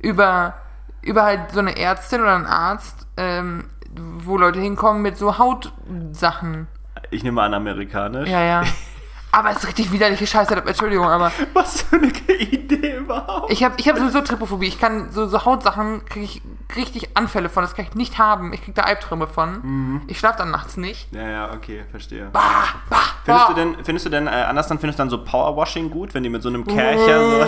über, über halt so eine Ärztin oder einen Arzt, ähm, wo Leute hinkommen mit so Hautsachen. Ich nehme an, amerikanisch. Ja, ja. Aber es ist richtig widerliche Scheiße, Entschuldigung, aber Was für eine Idee überhaupt. ich habe ich hab sowieso Trypophobie. Ich kann so, so Hautsachen, kriege ich richtig Anfälle von. Das kann ich nicht haben. Ich krieg da Albträume von. Ich schlafe dann nachts nicht. ja, ja, okay, verstehe. Bah, bah, Findest bah. du denn, findest du denn, äh, anders dann findest du dann so Powerwashing gut, wenn die mit so einem Kercher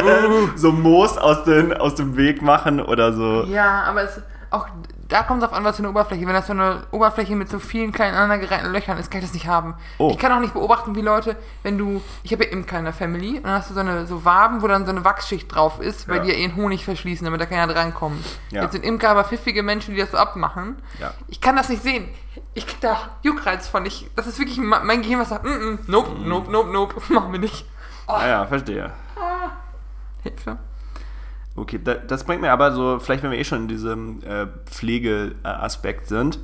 so, so Moos aus, den, aus dem Weg machen oder so? Ja, aber es auch da kommt es auf an, was für eine Oberfläche. Wenn das so eine Oberfläche mit so vielen kleinen aneinandergereihten Löchern ist, kann ich das nicht haben. Oh. Ich kann auch nicht beobachten, wie Leute, wenn du, ich habe ja Imker in der Family, und dann hast du so eine so Waben, wo dann so eine Wachsschicht drauf ist, weil Ja. die ja ihren Honig verschließen, damit da keiner drankommt. Ja. Jetzt sind Imker aber pfiffige Menschen, die das so abmachen. Ja. Ich kann das nicht sehen. Ich krieg da Juckreiz von. Ich, das ist wirklich mein Gehirn, was sagt, mm -mm, nope, nope, nope, nope, machen wir nicht. Ah ja, verstehe. Hilfe. Okay, da, das bringt mir aber so, vielleicht wenn wir eh schon in diesem äh, Pflegeaspekt sind,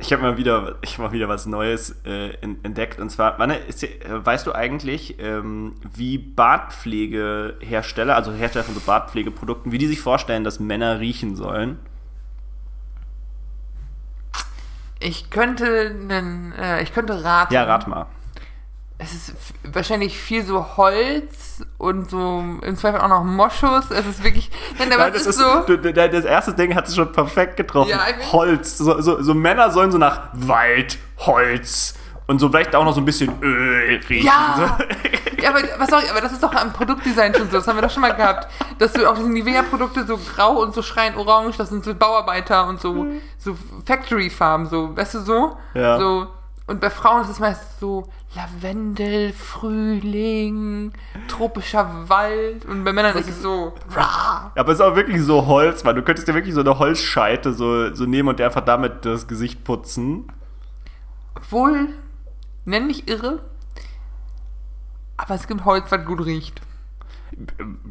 ich habe mal wieder, ich hab mal wieder was Neues äh, en- entdeckt und zwar, Wanne, ist, äh, weißt du eigentlich, ähm, wie Bartpflegehersteller, also Hersteller von so Bartpflegeprodukten, wie die sich vorstellen, dass Männer riechen sollen? Ich könnte einen, äh, ich könnte raten. Ja, rat mal. Es ist wahrscheinlich viel so Holz und so im Zweifel auch noch Moschus. Es ist wirklich. Nein, aber Nein, das, ist, so. du, das erste Ding hat es schon perfekt getroffen. Ja, ich- Holz. So, so, so Männer sollen so nach Wald, Holz und so vielleicht auch noch so ein bisschen Öl riechen. Ja! So. Ja, aber, was sorry, aber das ist doch am Produktdesign schon so. Das haben wir doch schon mal gehabt. Dass du auch diese Nivea-Produkte so grau und so schreien orange, das sind so Bauarbeiter und so, so Factory-Farben, so, weißt du so? Ja. So. Und bei Frauen ist es meist so Lavendel, Frühling, tropischer Wald. Und bei Männern ist es so. Rah. Aber es ist auch wirklich so Holz, weil du könntest dir wirklich so eine Holzscheite so, so nehmen und dir einfach damit das Gesicht putzen. Obwohl, nenn mich irre, aber es gibt Holz, was gut riecht.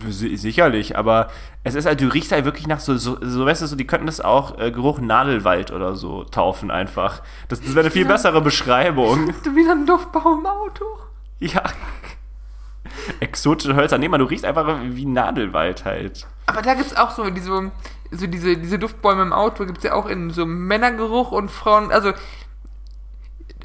Si- Sicherlich, aber es ist halt, du riechst halt wirklich nach so, so, so weißt du, so, die könnten das auch äh, Geruch Nadelwald oder so taufen einfach. Das, das wäre eine viel bessere Beschreibung. Du wie so ein Duftbaum im Auto. Ja. Exotische Hölzer. Nee, man, du riechst einfach wie Nadelwald halt. Aber da gibt es auch so diese, so diese, diese Duftbäume im Auto, gibt es ja auch in so Männergeruch und Frauen, also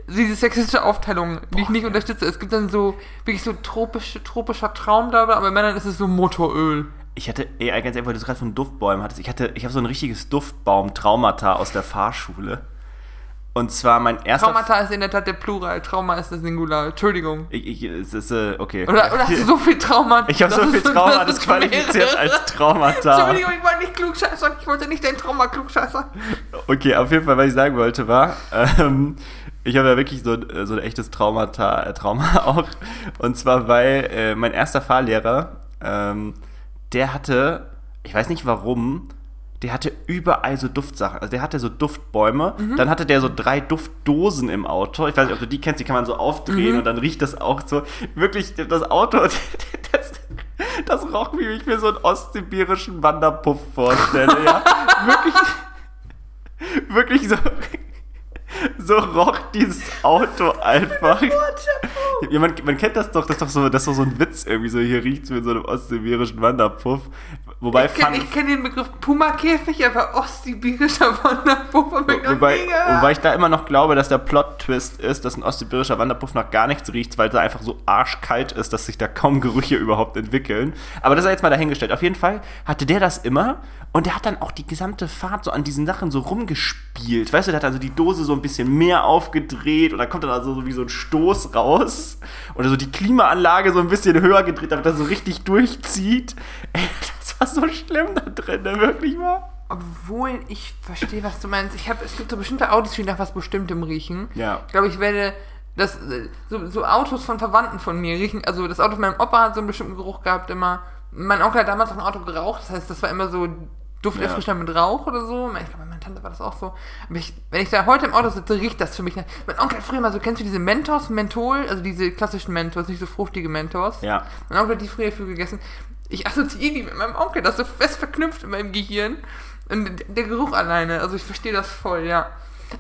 diese sexistische Aufteilung, die ich nicht unterstütze. Es gibt dann so wirklich so tropische, tropischer Traum dabei, aber bei Männern ist es so Motoröl. Ich hatte, ey, ganz einfach, weil du es gerade von Duftbäumen hattest. Ich hatte, ich habe so ein richtiges Duftbaum-Traumata aus der Fahrschule. Und zwar mein erster. Traumata ist in der Tat der Plural, Trauma ist das Singular. Entschuldigung. Ich, ich, es ist, äh, okay. Oder, oder hast du so viel Trauma? ich habe so viel Trauma, das es qualifiziert als Traumata. Entschuldigung, ich wollte nicht klugscheißern. Ich wollte nicht dein Trauma klugscheißern. Okay, auf jeden Fall, was ich sagen wollte, war, ähm, ich habe ja wirklich so, so ein echtes Traumata, äh, Trauma auch. Und zwar, weil äh, mein erster Fahrlehrer, ähm, der hatte, ich weiß nicht warum, der hatte überall so Duftsachen. Also der hatte so Duftbäume. Dann hatte der so drei Duftdosen im Auto. Ich weiß nicht, ob du die kennst, die kann man so aufdrehen und dann riecht das auch so. Wirklich, das Auto, das, das roch, wie ich mir so einen ostsibirischen Wanderpuff vorstelle. Ja, wirklich wirklich so, so roch dieses Auto einfach. Ja, man, man kennt das doch, das ist doch so, das ist doch so ein Witz irgendwie, so hier riecht es mit so einem ostsibirischen Wanderpuff. Wobei Ich kenne kenn den Begriff Puma-Käfig, aber ostsibirischer Wanderpuff hab ich Wobei, wobei ich da immer noch glaube, dass der Plot-Twist ist, dass ein ostsibirischer Wanderpuff nach gar nichts riecht, weil es einfach so arschkalt ist, dass sich da kaum Gerüche überhaupt entwickeln. Aber das sei jetzt mal dahingestellt. Auf jeden Fall hatte der das immer und der hat dann auch die gesamte Fahrt so an diesen Sachen so rumgespielt. Weißt du, der hat also die Dose so ein bisschen mehr aufgedreht und dann kommt dann also so wie so ein Stoß raus. Oder so die Klimaanlage so ein bisschen höher gedreht, damit er so richtig durchzieht. Ey, das war so schlimm da drin, ne, wirklich mal. Obwohl ich verstehe, was du meinst. Ich hab, es gibt so bestimmte Autos, die nach was Bestimmtem riechen. Ja. Ich glaube, ich werde das, so, so Autos von Verwandten von mir riechen. Also das Auto von meinem Opa hat so einen bestimmten Geruch gehabt immer. Mein Onkel hat damals auch ein Auto geraucht. Das heißt, das war immer so Dufterfrischer mit Rauch oder so. Ich glaube, bei meiner Tante war das auch so. Aber ich, wenn ich da heute im Auto sitze, riecht das für mich. nach- Mein Onkel hat früher mal so, kennst du diese Mentos, Menthol? Also diese klassischen Mentos, nicht so fruchtige Mentos. Ja. Mein Onkel hat die früher viel gegessen. Ich assoziiere die mit meinem Onkel, das ist so fest verknüpft in meinem Gehirn. Und der Geruch alleine, also ich verstehe das voll, ja.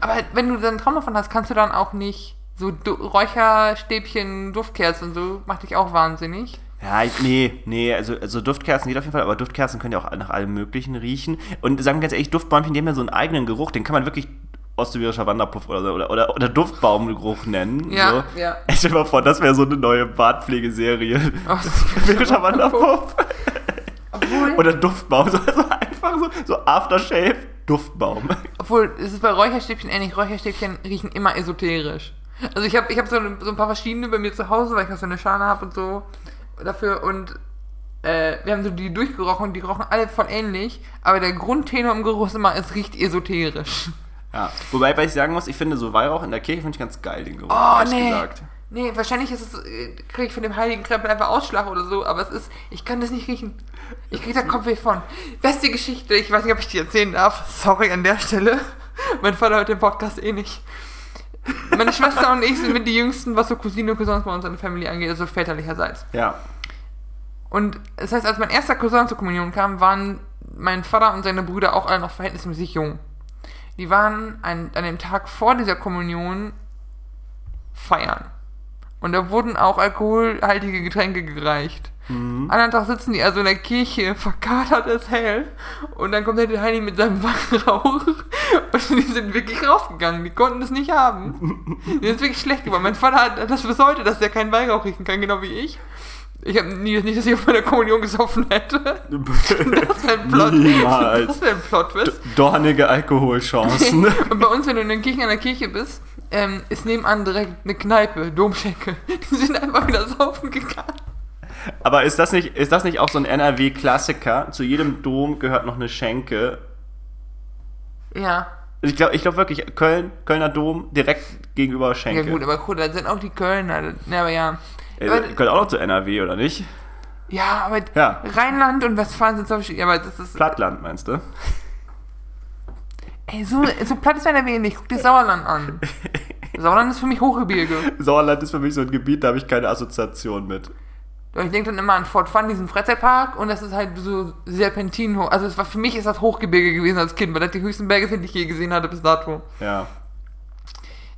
Aber halt, wenn du dann Trauma von hast, kannst du dann auch nicht so Räucherstäbchen, Duftkerzen und so, macht dich auch wahnsinnig. Ja, ich- nee, nee, also, also Duftkerzen geht auf jeden Fall, aber Duftkerzen können ja auch nach allem Möglichen riechen. Und sagen wir ganz ehrlich, Duftbäumchen, die haben ja so einen eigenen Geruch, den kann man wirklich ostsibirischer Wanderpuff oder, so, oder, oder, oder Duftbaumgeruch nennen. Ja, so. ja. Ich stell dir mal vor, das wäre so eine neue Bartpflegeserie. Ostsibirischer Wanderpuff. Obwohl, oder Duftbaum, so, also einfach so, so Aftershave, Duftbaum. obwohl, es ist bei Räucherstäbchen ähnlich. Räucherstäbchen riechen immer esoterisch. Also ich habe ich hab so, ein- so ein paar verschiedene bei mir zu Hause, weil ich noch so eine Schale habe und so dafür und äh, wir haben so die durchgerochen und die rochen alle voll ähnlich, aber der Grundtenor im Geruch ist immer, es riecht esoterisch. Ja. Wobei, weil ich sagen muss, ich finde so Weihrauch in der Kirche finde ich ganz geil, den Geruch, Oh, nee. gesagt. Nee, wahrscheinlich ist es, äh, kriege ich von dem heiligen Krempel einfach Ausschlag oder so, aber es ist, ich kann das nicht riechen. Ich kriege da Kopfweh von. Beste Geschichte, ich weiß nicht, ob ich die erzählen darf. Sorry an der Stelle. Mein Vater hört den Podcast eh nicht. Meine Schwester und ich sind mit die Jüngsten, was so Cousine und Cousins bei uns in der Familie angeht, also väterlicherseits. Ja. Und das heißt, als mein erster Cousin zur Kommunion kam, waren mein Vater und seine Brüder auch alle noch verhältnismäßig jung. Die waren an, an dem Tag vor dieser Kommunion feiern. Und da wurden auch alkoholhaltige Getränke gereicht. Mhm. Anderen Tag sitzen die also in der Kirche, verkatert as hell. Und dann kommt der Heini mit seinem Weihrauch. Und die sind wirklich rausgegangen. Die konnten es nicht haben. Die sind wirklich schlecht geworden. Mein Vater hat das bis heute, dass er keinen Weihrauch riechen kann, genau wie ich. Ich habe nie, nicht, dass ich auf meiner Kommunion gesoffen hätte. Das wäre ein Plot. Niemals. Das wäre ein Plot-Twist. Dornige Alkoholchancen. Und bei uns, wenn du in den Kirchen an der Kirche bist, ähm, ist nebenan direkt eine Kneipe, Domschenke. Die sind einfach wieder saufen gegangen. Aber ist das nicht, ist das nicht auch so ein NRW-Klassiker? Zu jedem Dom gehört noch eine Schenke. Ja. Ich glaube ich glaub wirklich, Köln, Kölner Dom, direkt gegenüber Ja Schenke. gut, aber cool, da sind auch die Kölner. Ja, aber ja. Äh, Aber, gehört auch noch zu NRW, oder nicht? ja, aber Ja. Rheinland und Westfalen sind so ja, aber das ist. Plattland, meinst du? Ey, so, so platt ist NRW nicht. Guck dir Sauerland an. Sauerland ist für mich Hochgebirge. Sauerland ist für mich so ein Gebiet, da habe ich keine Assoziation mit. Ich denke dann immer an Fort Fun, diesen Freizeitpark, und das ist halt so Serpentin hoch. Also es war für mich ist das Hochgebirge gewesen als Kind, weil das die höchsten Berge sind, die ich je gesehen hatte bis dato. Ja.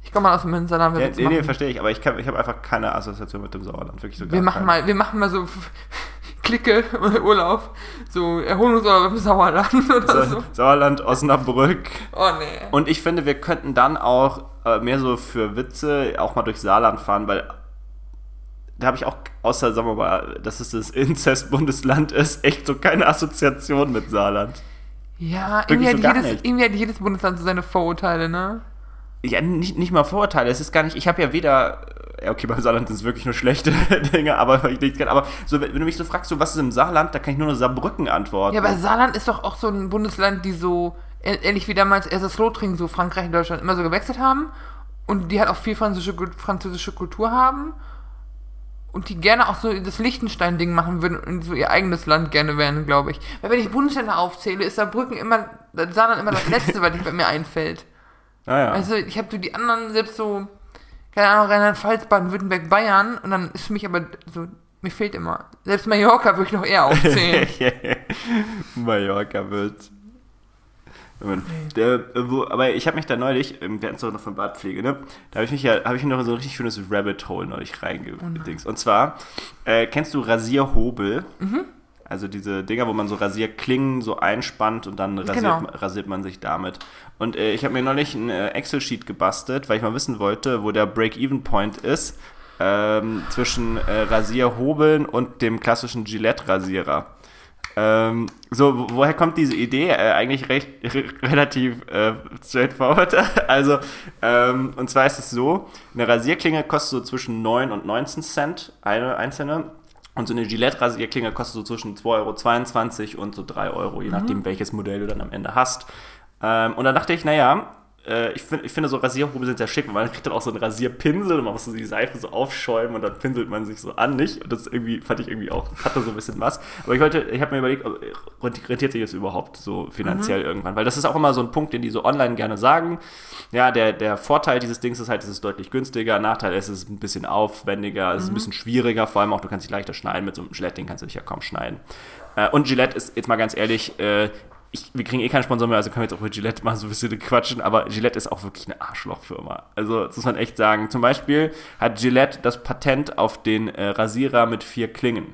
Ich komme mal aus dem Münsterland. ja nee, nee, verstehe ich, aber ich, kann- ich habe einfach keine Assoziation mit dem Sauerland. Wirklich so Wir machen keine. mal, wir machen mal so Clique Urlaub, so Erholungsurlaub im Sauerland oder so. Sa Sauerland, Osnabrück. Oh nee. Und ich finde, wir könnten dann auch äh, mehr so für Witze auch mal durch Saarland fahren, weil da habe ich auch, außer, sagen wir mal, dass es das Inzest-Bundesland ist, echt so keine Assoziation mit Saarland. Ja, irgendwie so hat, gar jedes, irgendwie hat jedes Bundesland so seine Vorurteile, ne? Ja, nicht, nicht mal Vorurteile, es ist gar nicht, ich habe ja weder, ja okay, beim Saarland sind es wirklich nur schlechte Dinge, aber ich nicht, aber so, wenn du mich so fragst, so was ist im Saarland, da kann ich nur nur Saarbrücken antworten. Ja, aber Saarland ist doch auch so ein Bundesland, die so, ä- ähnlich wie damals Elsass-Lothringen, so Frankreich und Deutschland immer so gewechselt haben und die halt auch viel französische, französische Kultur haben und die gerne auch so das Liechtenstein-Ding machen würden und so ihr eigenes Land gerne wären, glaube ich. Weil wenn ich Bundesländer aufzähle, ist Saarbrücken immer, Saarland immer das Letzte, was bei mir einfällt. naja. Also ich habe so die anderen, selbst so, keine Ahnung, Rheinland-Pfalz, Baden-Württemberg, Bayern und dann ist für mich aber so, mir fehlt immer. Selbst Mallorca würde ich noch eher aufzählen. Mallorca wird. Äh, aber ich habe mich da neulich, ähm, wir hatten es doch noch von Bartpflege, ne? Da habe ich mich ja, habe ich noch in so ein richtig schönes Rabbit Hole neulich reingedings. Und zwar, äh, kennst du Rasierhobel? Mhm. Also diese Dinger, wo man so Rasierklingen so einspannt und dann rasiert, Genau. rasiert man sich damit. Und äh, ich habe mir neulich ein äh, Excel-Sheet gebastelt, weil ich mal wissen wollte, wo der Break-Even-Point ist ähm, zwischen äh, Rasierhobeln und dem klassischen Gillette-Rasierer. Ähm, so, wo- woher kommt diese Idee? Äh, eigentlich recht relativ äh, straightforward. Also, ähm, und zwar ist es so, eine Rasierklinge kostet so zwischen 9 und 19 Cent, eine einzelne. Und so eine Gillette-Rasierklinge kostet so zwischen 2,22 Euro und so 3 Euro, je nachdem, welches Modell du dann am Ende hast. Ähm, und dann dachte ich, naja, äh, ich, find, ich finde so Rasierhobel sind sehr schick, weil man kriegt dann auch so einen Rasierpinsel und man muss so die Seife so aufschäumen und dann pinselt man sich so an, nicht? Und das irgendwie fand ich irgendwie auch, hatte so ein bisschen was. Aber ich wollte, ich habe mir überlegt, rentiert sich das überhaupt so finanziell irgendwann? Weil das ist auch immer so ein Punkt, den die so online gerne sagen. Ja, der, der Vorteil dieses Dings ist halt, es ist deutlich günstiger. Nachteil ist, es ist ein bisschen aufwendiger, es ist ein bisschen schwieriger, vor allem auch, du kannst dich leichter schneiden. Mit so einem Gillette-Ding kannst du dich ja kaum schneiden. Äh, und Gillette ist, jetzt mal ganz ehrlich, äh, ich, wir kriegen eh keinen Sponsor mehr, also können wir jetzt auch mit Gillette mal so ein bisschen quatschen, aber Gillette ist auch wirklich eine Arschlochfirma. Also, das muss man echt sagen. Zum Beispiel hat Gillette das Patent auf den äh, Rasierer mit vier Klingen.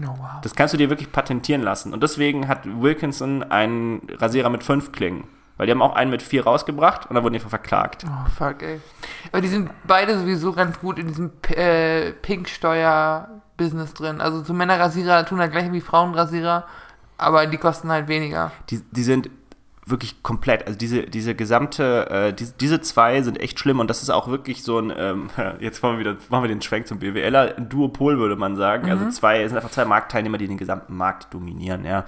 Oh, wow. Das kannst du dir wirklich patentieren lassen. Und deswegen hat Wilkinson einen Rasierer mit fünf Klingen. Weil die haben auch einen mit vier rausgebracht und dann wurden die verklagt. Oh, fuck, ey. Aber die sind beide sowieso ganz gut in diesem äh, Pink-Steuer-Business drin. Also so Männerrasierer tun halt gleich wie Frauenrasierer, aber die kosten halt weniger. die, die sind wirklich komplett, also diese, diese gesamte, äh, die, diese zwei sind echt schlimm und das ist auch wirklich so ein, ähm, jetzt machen wir wieder, machen wir den Schwenk zum BWLer, ein Duopol würde man sagen, also zwei, es sind einfach zwei Marktteilnehmer, die den gesamten Markt dominieren, ja,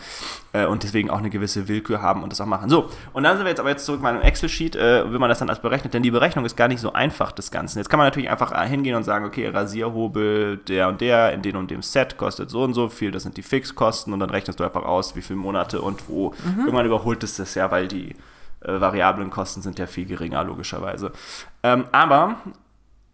äh, und deswegen auch eine gewisse Willkür haben und das auch machen. So, und dann sind wir jetzt aber jetzt zurück mal im Excel-Sheet, äh, wie man das dann als berechnet, denn die Berechnung ist gar nicht so einfach des Ganzen. Jetzt kann man natürlich einfach äh, hingehen und sagen, okay, Rasierhobel, der und der, in dem und dem Set kostet so und so viel, das sind die Fixkosten und dann rechnest du einfach aus, wie viele Monate und wo. Irgendwann überholt es das ja, weil die äh, variablen Kosten sind ja viel geringer, logischerweise. Ähm, aber,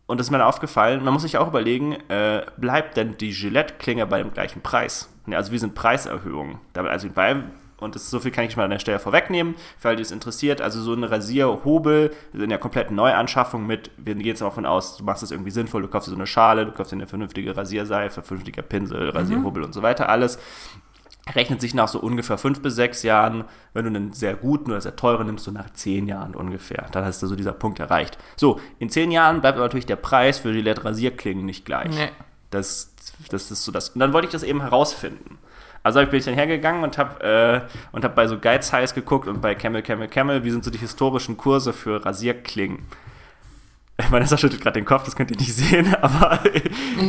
und das ist mir aufgefallen, man muss sich auch überlegen, äh, bleibt denn die Gillette-Klinge bei dem gleichen Preis? Ja, also wie sind Preiserhöhungen? Also weil, und das, so viel kann ich mal an der Stelle vorwegnehmen, für alle, die es interessiert, also so eine Rasierhobel in der kompletten Neuanschaffung mit, wir gehen jetzt davon aus, du machst das irgendwie sinnvoll, du kaufst dir so eine Schale, du kaufst dir eine vernünftige Rasierseife, vernünftiger Pinsel, Rasierhobel und so weiter, alles rechnet sich nach so ungefähr fünf bis sechs Jahren, wenn du einen sehr guten oder sehr teuren nimmst, so nach zehn Jahren ungefähr. Dann hast du so dieser Punkt erreicht. So, in zehn Jahren bleibt aber natürlich der Preis für die LED-Rasierklingen nicht gleich. Nee. Das, das ist so das. Und dann wollte ich das eben herausfinden. Also bin ich dann hergegangen und habe äh, und hab bei so Guide Size geguckt und bei Camel, Camel, Camel, wie sind so die historischen Kurse für Rasierklingen. Vanessa schüttelt gerade den Kopf, das könnt ihr nicht sehen, aber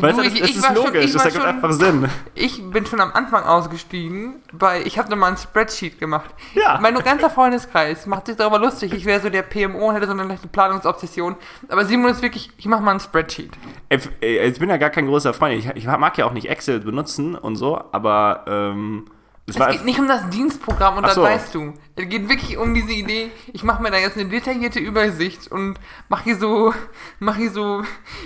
weil du, das, ich- das ich ist schon- logisch, ich das ergibt schon- einfach Sinn. Ich bin schon am Anfang ausgestiegen, weil ich habe nochmal ein Spreadsheet gemacht. Ja. Mein ganzer Freundeskreis macht sich darüber lustig. Ich wäre so der PMO und hätte so eine leichte Planungsobsession. Aber Simon ist wirklich, ich mache mal ein Spreadsheet. Ey, Ich bin ja gar kein großer Freund. Ich, ich mag ja auch nicht Excel benutzen und so, aber ähm, es Es geht nicht um das Dienstprogramm und Ach das so. weißt du. Es geht wirklich um diese Idee, ich mache mir da jetzt eine detaillierte Übersicht und mache hier so, mache hier so,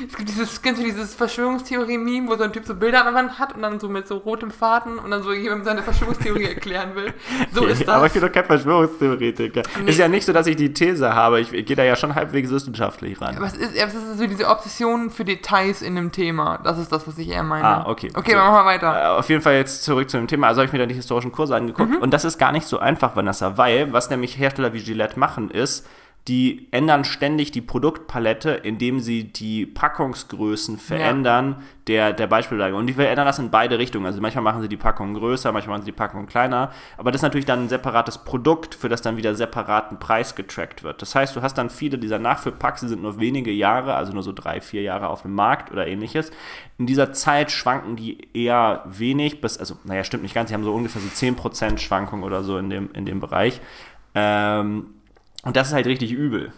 es gibt dieses, kennst du dieses Verschwörungstheorie-Meme, wo so ein Typ so Bilder an der Wand hat und dann so mit so rotem Faden und dann so jemandem seine Verschwörungstheorie erklären will. So ist Aber das. ich bin doch kein Verschwörungstheoretiker. Nee. Ist ja nicht so, dass ich die These habe. Ich, ich gehe da ja schon halbwegs wissenschaftlich ran. Was ist, was ist so diese Obsession für Details in einem Thema? Das ist das, was ich eher meine. Ah, okay. Okay, So. machen wir weiter. Äh, Auf jeden Fall jetzt zurück zu dem Thema. Also habe ich mir da die historischen Kurse angeguckt. Und das ist gar nicht so einfach, Vanessa, weil was nämlich Hersteller wie Gillette machen, ist, die ändern ständig die Produktpalette, indem sie die Packungsgrößen verändern der, der Beispiellage. Und die verändern das in beide Richtungen. Also manchmal machen sie die Packung größer, manchmal machen sie die Packung kleiner. Aber das ist natürlich dann ein separates Produkt, für das dann wieder separaten Preis getrackt wird. Das heißt, du hast dann viele dieser Nachfüllpacks, die sind nur wenige Jahre, also nur so drei, vier Jahre auf dem Markt oder ähnliches. In dieser Zeit schwanken die eher wenig, bis, also, naja, stimmt nicht ganz, sie haben so ungefähr so 10% Schwankung oder so in dem, in dem Bereich. Ähm, und das ist halt richtig übel.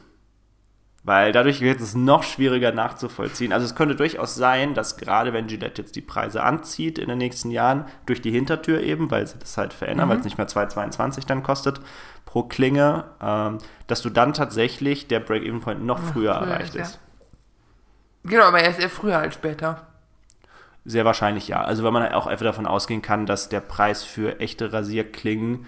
Weil dadurch wird es noch schwieriger nachzuvollziehen. Also es könnte durchaus sein, dass gerade wenn Gillette jetzt die Preise anzieht in den nächsten Jahren, durch die Hintertür eben, weil sie das halt verändern, weil es nicht mehr 2,22 dann kostet pro Klinge, ähm, dass du dann tatsächlich der Break-Even-Point noch früher früher erreicht ist, ist. Genau, aber er ist eher früher als später. Sehr wahrscheinlich ja. Also weil man auch einfach davon ausgehen kann, dass der Preis für echte Rasierklingen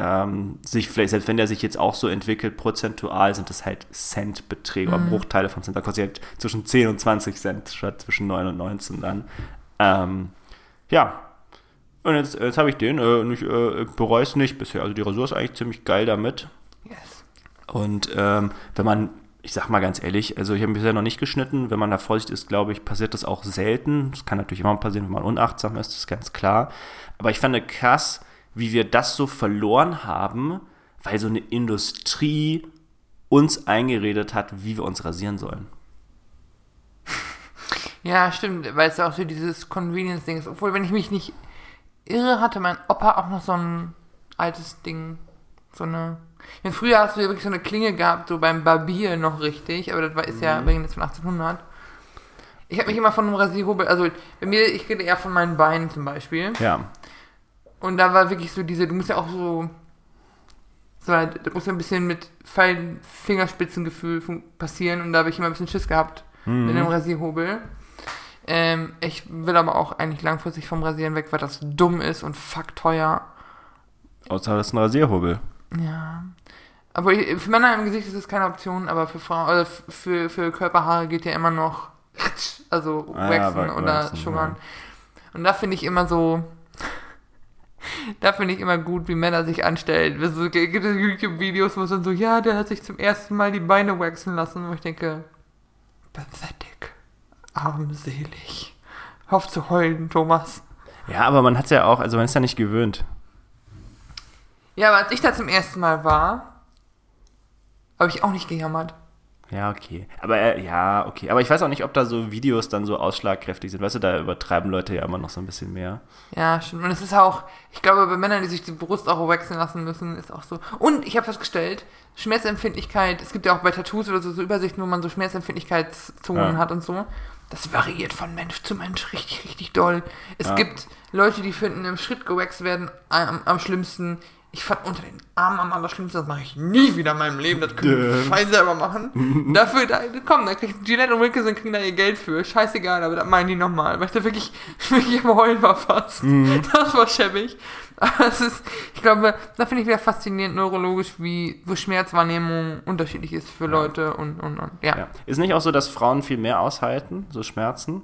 ähm, sich vielleicht, selbst wenn der sich jetzt auch so entwickelt, prozentual sind das halt Centbeträge oder Bruchteile von Cent. Da kostet halt zwischen 10 und 20 Cent statt zwischen 9 und 19 dann. Ähm, ja. Und jetzt, jetzt habe ich den. Äh, und ich äh, bereue es nicht bisher. Also die Rasur ist eigentlich ziemlich geil damit. Yes. Und ähm, wenn man, ich sag mal ganz ehrlich, also ich habe bisher noch nicht geschnitten, wenn man da vorsichtig ist, glaube ich, passiert das auch selten. Das kann natürlich immer passieren, wenn man unachtsam ist, das ist ganz klar. Aber ich fand krass, wie wir das so verloren haben, weil so eine Industrie uns eingeredet hat, wie wir uns rasieren sollen. Ja, stimmt, weil es ja auch so dieses Convenience-Ding ist. Obwohl, wenn ich mich nicht irre, hatte mein Opa auch noch so ein altes Ding. So eine. Ja, früher hast du ja wirklich so eine Klinge gehabt, so beim Barbier noch richtig, aber das war, ist ja wegen jetzt von 1800. Ich habe mich immer von einem Rasierhobel, also bei mir, ich rede eher von meinen Beinen zum Beispiel. Ja. Und da war wirklich so diese, du musst ja auch so, so halt, da muss ja ein bisschen mit feinen Fingerspitzengefühl passieren und da habe ich immer ein bisschen Schiss gehabt mit dem Rasierhobel. Ähm, ich will aber auch eigentlich langfristig vom Rasieren weg, weil das dumm ist und fuck teuer. Außer das ist ein Rasierhobel. Ja. Aber für Männer im Gesicht ist das keine Option, aber für Frauen, oder f- für, für Körperhaare geht ja immer noch, also Ah ja, waxen wa- oder waxen, sugarn. Und da finde ich immer so, da finde ich immer gut, wie Männer sich anstellen. Es gibt YouTube-Videos, wo es dann so, ja, der hat sich zum ersten Mal die Beine waxen lassen, wo ich denke, pathetic, armselig. Auf zu heulen, Thomas. Ja, aber man hat es ja auch, also man ist ja nicht gewöhnt. Ja, aber als ich da zum ersten Mal war, habe ich auch nicht gejammert. Ja, okay. Aber äh, ja, okay. Aber ich weiß auch nicht, ob da so Videos dann so ausschlagkräftig sind. Weißt du, da übertreiben Leute ja immer noch so ein bisschen mehr. Ja, stimmt. Und es ist auch, ich glaube, bei Männern, die sich die Brust auch wechseln lassen müssen, ist auch so. Und ich habe festgestellt, Schmerzempfindlichkeit, es gibt ja auch bei Tattoos oder so, so Übersichten, wo man so Schmerzempfindlichkeitszonen Ja. hat und so. Das variiert von Mensch zu Mensch richtig, richtig doll. Es Ja. gibt Leute, die finden, im Schritt gewaxt werden am, am schlimmsten. Ich fand unter den Armen am allerschlimmsten, das mache ich nie wieder in meinem Leben, das können wir Dö. fein selber machen. Dafür, da, komm, da kriegt Gillette und Wilkinson kriegen da ihr Geld für. Scheißegal, aber das meinen die nochmal, weil ich da wirklich, wirklich am Heulen war fast. Das war schäbig. Aber es ist, ich glaube, da finde ich wieder faszinierend neurologisch, wie, wo Schmerzwahrnehmung unterschiedlich ist für Leute und, und, und, ja. Ja. Ist nicht auch so, dass Frauen viel mehr aushalten, so Schmerzen?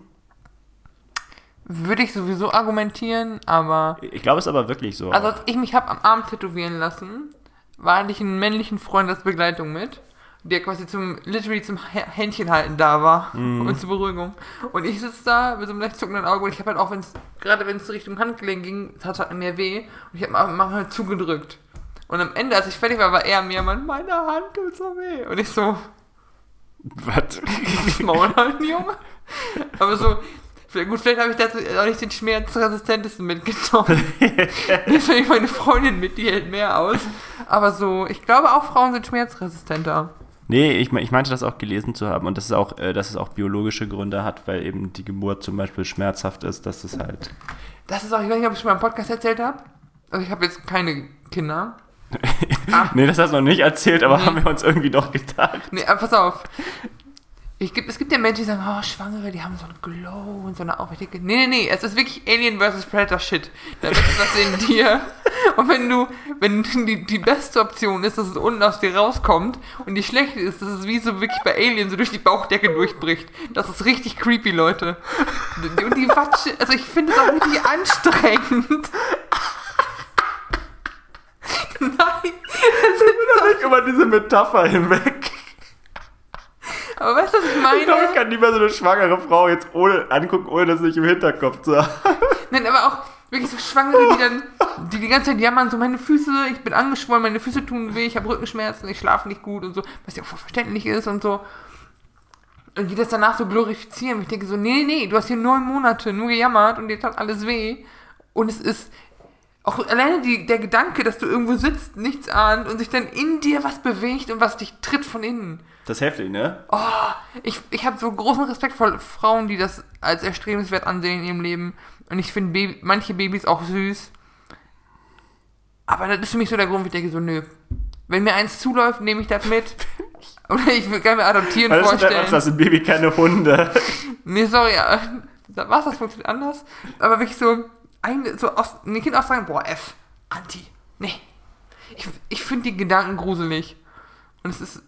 Würde ich sowieso argumentieren, aber, Ich glaube, es ist aber wirklich so. also als ich mich habe am Arm tätowieren lassen, war eigentlich einen männlichen Freund als Begleitung mit, der quasi zum, literally zum Hä- Händchen halten da war und zur Beruhigung. Und ich sitze da mit so einem leicht zuckenden Auge und ich habe halt auch, wenn es, gerade wenn es Richtung Handgelenk ging, es hat halt mir weh und ich habe mal halt zugedrückt. Und am Ende, als ich fertig war, war er mir, Mann, meine Hand tut so weh. Und ich so, Was? Maul halten, Junge. Aber so, gut, vielleicht habe ich dazu auch nicht den schmerzresistentesten mitgenommen. Deswegen meine Freundin mit, die hält mehr aus. Aber so, ich glaube auch Frauen sind schmerzresistenter. Nee, ich, ich meinte das auch gelesen zu haben und das ist auch, äh, dass es auch biologische Gründe hat, weil eben die Geburt zum Beispiel schmerzhaft ist, dass es halt. Das ist auch, ich weiß nicht, ob ich schon mal im Podcast erzählt habe. Also ich habe jetzt keine Kinder. Nee, das hast du noch nicht erzählt, aber Nee. haben wir uns irgendwie doch gedacht. Nee, pass auf. Ich gibt, es gibt ja Menschen, die sagen, oh, Schwangere, die haben so einen Glow und so eine Aufrichtige. Nee, nee, nee, es ist wirklich Alien vs. Predator Shit. Da ist was in dir. Und wenn du, wenn die, die beste Option ist, dass es unten aus dir rauskommt und die schlechte ist, dass es wie so wirklich bei Alien so durch die Bauchdecke durchbricht. Das ist richtig creepy, Leute. Und die Watsche, also ich finde es auch richtig anstrengend. Nein, Ich über diese Metapher hinweg. Aber weißt du, was ich meine? Ich glaube, ich kann mehr so eine schwangere Frau jetzt ohne angucken, ohne das nicht im Hinterkopf zu haben. Nein, aber auch wirklich so Schwangere, die dann, die die ganze Zeit jammern, so meine Füße, ich bin angeschwollen, meine Füße tun weh, ich habe Rückenschmerzen, ich schlafe nicht gut und so, was ja auch verständlich ist und so. Und die das danach so glorifizieren. Ich denke so, nee, nee, du hast hier neun Monate nur gejammert und dir tat alles weh. Und es ist auch alleine die, der Gedanke, dass du irgendwo sitzt, nichts ahnt und sich dann in dir was bewegt und was dich tritt von innen. Das ist heftig, ne? Oh, ich, ich habe so großen Respekt vor Frauen, die das als erstrebenswert ansehen in ihrem Leben. Und ich finde Baby, manche Babys auch süß. Aber das ist für mich so der Grund, wo ich denke so, nö. Wenn mir eins zuläuft, nehme ich das mit. Oder ich will gerne mir adoptieren Weil das ist vorstellen. etwas, das sind Baby keine Hunde. Nee, sorry, was, das funktioniert anders. Aber wirklich so, ein, so aus, ein Kind aussagen, boah, F, Anti, nee. Ich, ich finde die Gedanken gruselig. Und es ist,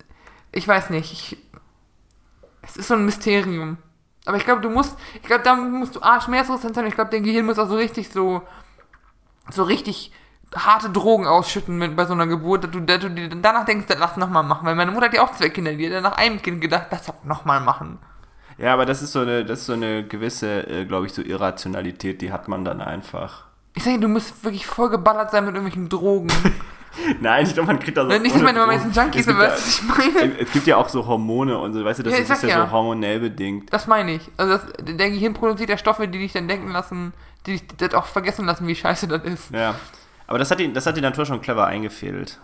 ich weiß nicht, ich, es ist so ein Mysterium. Aber ich glaube, du musst, ich glaube, da musst du A, schmerzresistent sein. Ich glaube, dein Gehirn muss auch so richtig so, so richtig harte Drogen ausschütten mit, bei so einer Geburt, dass du, dass du danach denkst, das lass nochmal machen. Weil meine Mutter hat ja auch zwei Kinder, die hat dann nach einem Kind gedacht, das nochmal machen. Ja, aber das ist so eine, das ist so eine gewisse, äh, glaube ich, so Irrationalität, die hat man dann einfach. Ich sage, du musst wirklich voll geballert sein mit irgendwelchen Drogen. Nein, ich glaube, man kriegt da so. Nicht, dass meine Es ist, gibt aber ja- weißt du, was ich meine? Es gibt ja auch so Hormone und so, weißt du, das Ja, ich ist, ja ja. so hormonell bedingt. Das meine ich. Also das, der Gehirn produziert ja Stoffe, die dich dann denken lassen, die dich das auch vergessen lassen, wie scheiße das ist. Ja. Aber das hat die, das hat die Natur schon clever eingefädelt.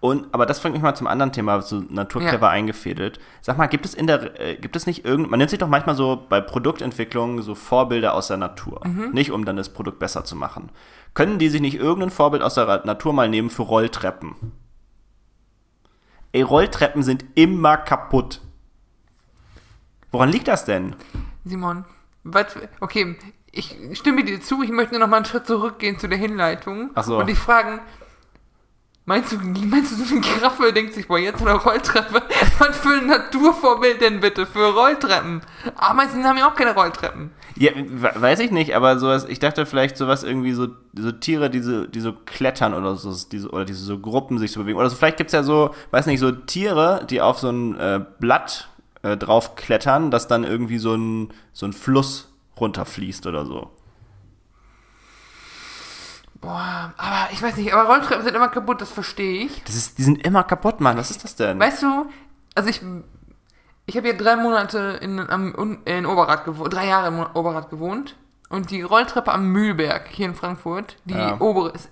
Und, aber das bringt mich mal zum anderen Thema, so Natur Ja. eingefädelt. Sag mal, gibt es in der, äh, gibt es nicht irgend, man nimmt sich doch manchmal so bei Produktentwicklung so Vorbilder aus der Natur. Mhm. Nicht, um dann das Produkt besser zu machen. Können die sich nicht irgendein Vorbild aus der Natur mal nehmen für Rolltreppen? Ey, Rolltreppen sind immer kaputt. Woran liegt das denn? Simon, was, okay, ich stimme dir zu, ich möchte nur noch mal einen Schritt zurückgehen zu der Hinleitung so. und dich fragen, meinst du, meinst du, so eine Giraffe denkt sich, boah, jetzt eine Rolltreppe? Was für ein Naturvorbild denn bitte für Rolltreppen? Ameisen haben ja auch keine Rolltreppen. Ja, we- weiß ich nicht, aber sowas, ich dachte vielleicht sowas irgendwie so, so Tiere, die so, die so klettern oder so, diese, oder diese so Gruppen sich so bewegen. Oder so, vielleicht gibt's ja so, weiß nicht, so Tiere, die auf so ein äh, Blatt äh, drauf klettern, dass dann irgendwie so ein, so ein Fluss runterfließt oder so. Boah, aber ich weiß nicht, aber Rolltreppen sind immer kaputt, das verstehe ich. Das ist, die sind immer kaputt, Mann. Was ist das denn? Weißt du, also ich, ich habe ja drei Monate in, am, in Oberrad gewohnt, drei Jahre in Oberrad gewohnt. Und die Rolltreppe am Mühlberg hier in Frankfurt, die Ja. obere, ist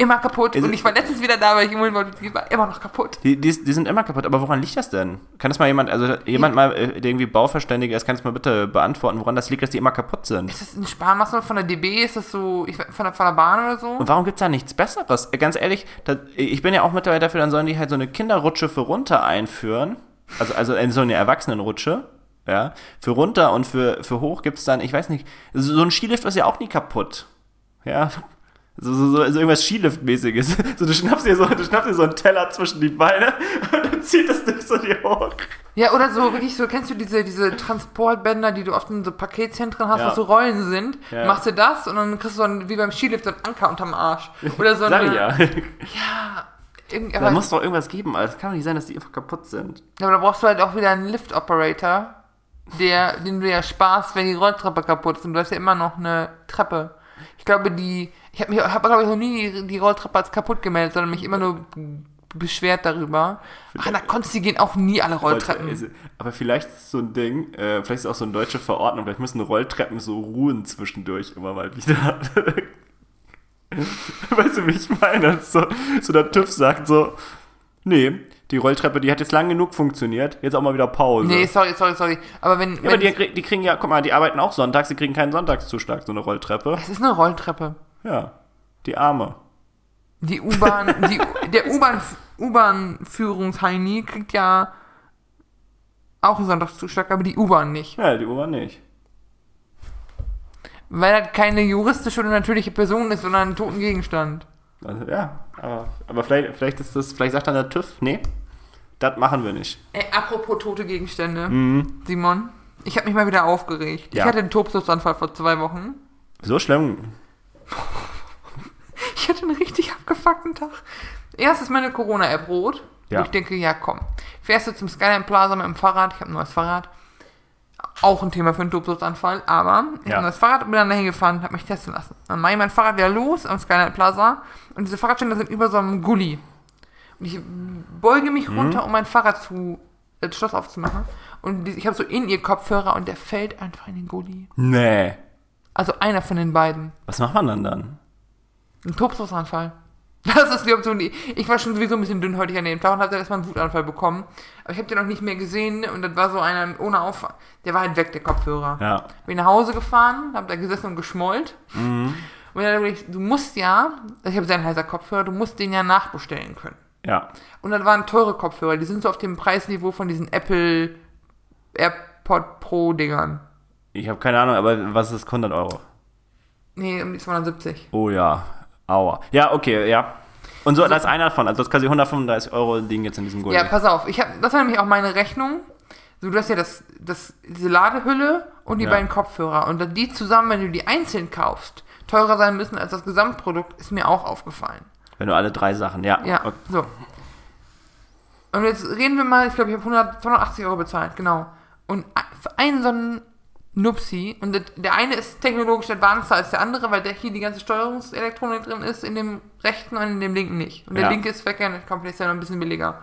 immer kaputt. Ist und es- ich war letztens wieder da, weil ich irgendwo wollte, die war immer noch kaputt. Die, die, die sind immer kaputt, aber woran liegt das denn? Kann das mal jemand, also jemand mal, äh, der irgendwie Bauverständiger ist, kann das mal bitte beantworten, woran das liegt, dass die immer kaputt sind? Ist das ein Sparmaßnahme von der DB? Ist das so, ich, von, der, von der Bahn oder so? Und warum gibt's da nichts Besseres? Äh, Ganz ehrlich, da, ich bin ja auch mittlerweile dafür, dann sollen die halt so eine Kinderrutsche für runter einführen. Also, also so eine Erwachsenenrutsche. Ja. Für runter und für, für hoch gibt's dann, ich weiß nicht, so so ein Skilift ist ja auch nie kaputt. Ja. So, so, so, so irgendwas Skilift-mäßiges. So, du schnappst dir so, du schnappst dir so einen Teller zwischen die Beine und dann zieht das Ding so dir hoch. Ja, oder so, wirklich so, kennst du diese, diese Transportbänder, die du oft in so Paketzentren hast, Ja. was so Rollen sind? Ja. Machst du das und dann kriegst du so ein, wie beim Skilift so einen Anker unterm Arsch. Oder so eine, ja. Ja, Da muss doch irgendwas geben, Alter. Es kann doch nicht sein, dass die einfach kaputt sind. ja, aber da brauchst du halt auch wieder einen Lift-Operator, der, den du ja sparst, wenn die Rolltreppe kaputt ist und du hast ja immer noch eine Treppe. Ich glaube, die, ich habe mich, habe glaube ich noch nie die, Rolltreppe als kaputt gemeldet, sondern mich immer nur beschwert darüber. Ach, da konntest du gehen auch nie alle Rolltreppen. Aber vielleicht ist so ein Ding, äh, vielleicht ist es auch so eine deutsche Verordnung, vielleicht müssen Rolltreppen so ruhen zwischendurch immer mal wieder. weißt du, wie ich meine? So, so der TÜV sagt so, nee, die Rolltreppe, die hat jetzt lang genug funktioniert, jetzt auch mal wieder Pause. Nee, sorry, sorry, sorry. Aber wenn, ja, wenn aber die, die kriegen ja, guck mal, die arbeiten auch sonntags, die kriegen keinen Sonntagszuschlag, so eine Rolltreppe. es ist eine Rolltreppe. Ja, die Arme. Die U-Bahn, der U-Bahn, U-Bahn-Führungsheini kriegt ja auch einen Sonntagszuschlag, aber die U-Bahn nicht. Ja, die Uhr nicht. Weil das keine juristische oder natürliche Person ist, sondern ein toten Gegenstand. Also, ja, aber, aber vielleicht, vielleicht ist das, vielleicht sagt dann der TÜV, nee, das machen wir nicht. Ey, apropos tote Gegenstände, Simon, ich habe mich mal wieder aufgeregt. Mhm. Ja. Ich hatte einen Tobsuchtsanfall vor zwei Wochen. So schlimm. Ich hatte einen richtig abgefuckten Tag. Erst ist meine Corona-App rot. Ja. Ich denke, ja komm, fährst du zum Skyline Plaza mit dem Fahrrad, ich habe ein neues Fahrrad. Auch ein Thema für einen Tobsuchtsanfall, aber ich Ja. habe ein neues Fahrrad und bin dann dahin gefahren, habe mich testen lassen. Dann mache ich mein Fahrrad wieder los am Skyline Plaza und diese Fahrradständer sind über so einem Gully. Ich beuge mich runter, um mein Fahrrad zu, äh, das Schloss aufzumachen. Und ich habe so in ihr Kopfhörer und der fällt einfach in den Gully. Nee. Also einer von den beiden. Was macht man dann dann? Ein Tobsuchtsanfall. Das ist die Option, die. Ich war schon sowieso ein bisschen dünnhäutig an dem Tag und habe dann erstmal einen Wutanfall bekommen. Aber ich habe den noch nicht mehr gesehen und das war so einer ohne Auf. Der war halt weg, der Kopfhörer. Ja. Bin nach Hause gefahren, habe da gesessen und geschmollt. Und dann hab ich, du musst ja, ich habe sehr heißer Kopfhörer, du musst den ja nachbestellen können. Ja. Und das waren teure Kopfhörer, die sind so auf dem Preisniveau von diesen Apple AirPod Pro Dingern. Ich habe keine Ahnung, aber was ist 100 Euro? Nee, um die 270. Oh ja. Aua. Ja, okay, ja. Und so, das ist einer davon. Also das ist quasi 135 Euro Ding jetzt in diesem Gulli. Ja, pass auf, ich hab, das war nämlich auch meine Rechnung. So, du hast ja das, das, diese Ladehülle und die Ja. beiden Kopfhörer. Und dann die zusammen, wenn du die einzeln kaufst, teurer sein müssen als das Gesamtprodukt, ist mir auch aufgefallen. Wenn du alle drei Sachen, ja. Ja, Okay. so. Und jetzt reden wir mal, ich glaube, ich habe 100 280 Euro bezahlt, genau. Und für einen so einen Nupsi, und der- der eine ist technologisch advanced als der andere, weil der hier die ganze Steuerungselektronik drin ist, in dem rechten und in dem linken nicht. Und der Ja. linke ist Company, ist ja noch ein bisschen billiger.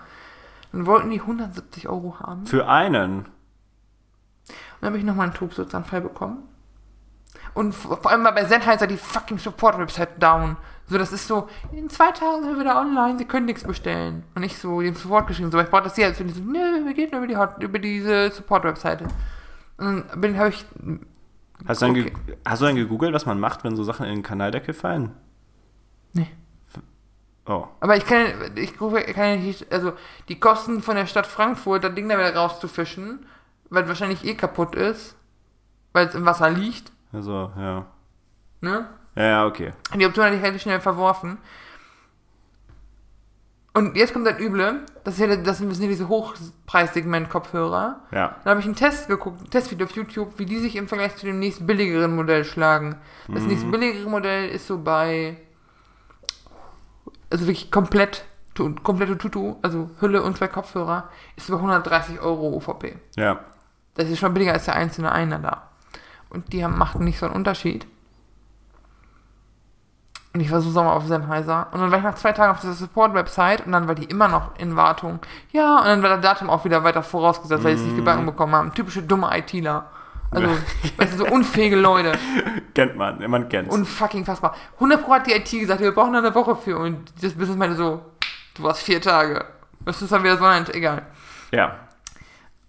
Dann wollten die 170 Euro haben. Und Für einen. dann habe ich nochmal einen Tobsuchtsanfall bekommen. Und vor vor allem war bei Sennheiser die fucking Support-Website down. So, das ist so, in zwei Tagen sind wir wieder online, sie können nichts bestellen. Und ich so, dem Support geschrieben, so, ich brauche das hier. Als wenn die so, nö, wir gehen nur über, die Hot, über diese Support-Webseite. Und dann bin, habe ich, Hast du, dann Okay. hast du dann gegoogelt, was man macht, wenn so Sachen in den Kanaldeckel fallen? nee. Oh. Aber ich kann, ich kann nicht, also die Kosten von der Stadt Frankfurt, das Ding da wieder rauszufischen, weil wahrscheinlich eh kaputt ist, weil es im Wasser liegt, Also, ja. ne? Ja, okay. Die Option hatte ich relativ schnell verworfen. Und jetzt kommt das Üble, das, ist ja, das sind ja diese Hochpreissegment-Kopfhörer. Ja. Da habe ich einen Test geguckt, ein Testvideo auf YouTube, wie die sich im Vergleich zu dem nächst billigeren Modell schlagen. Das Mhm. nächst billigere Modell ist so bei, also wirklich komplett, komplette Tutu, also Hülle und zwei Kopfhörer, ist über 130 Euro UVP. Ja. Das ist schon billiger als der einzelne einer da. Und die haben, machten nicht so einen Unterschied. Und ich war so sauer auf Sennheiser. Und dann war ich nach zwei Tagen auf dieser Support-Website und dann war die immer noch in Wartung. Ja, und dann war der Datum auch wieder weiter vorausgesetzt, weil die es nicht gebacken bekommen haben. Typische dumme ITler. Also, weißt du, so unfähige Leute. Kennt man, man kennt's. Unfucking fassbar. 100 Pro hat die IT gesagt, wir brauchen da eine Woche für. Und das Business meinte so, du warst vier Tage. Das ist dann wieder so ein, egal. ja.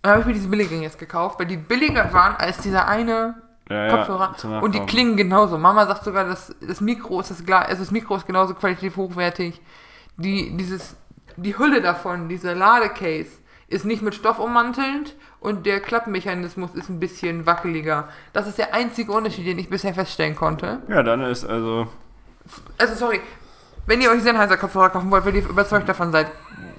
Dann habe ich mir diese billigen jetzt gekauft, weil die billiger waren als dieser eine Ja, ja, Kopfhörer. zum und die klingen genauso. Mama sagt sogar, das, das Mikro ist das gleiche, also das Mikro ist genauso qualitativ hochwertig. Die, dieses, die Hülle davon, dieser Ladecase, ist nicht mit Stoff ummantelnd und der Klappmechanismus ist ein bisschen wackeliger. Das ist der einzige Unterschied, den ich bisher feststellen konnte. Ja, dann ist also. Also sorry, wenn ihr euch Sennheiser Kopfhörer kaufen wollt, weil ihr überzeugt davon seid,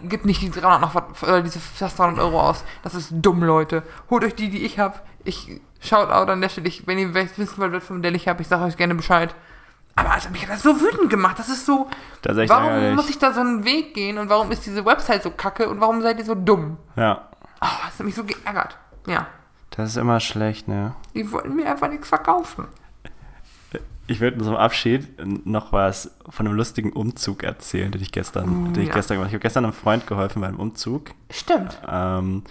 gebt nicht die 300 noch äh, diese fast 300 Euro aus. Das ist dumm, Leute. Holt euch die, die ich habe. Ich shout out an der Stelle. Ich, wenn ihr wissen wollt, was für ein Modell ich habe, ich sage euch gerne Bescheid. Aber also, mich hat das so wütend gemacht. Das ist so. Das ist warum ärgerlich. muss ich da so einen Weg gehen und warum ist diese Website so kacke und warum seid ihr so dumm? Ja. Oh, das hat mich so geärgert. Ja. Das ist immer schlecht, ne? Die wollten mir einfach nichts verkaufen. Ich würde zum Abschied noch was von einem lustigen Umzug erzählen, den ich gestern, Mm, den ich ja. gestern gemacht habe. Ich habe gestern einem Freund geholfen beim Umzug. Stimmt. Ähm,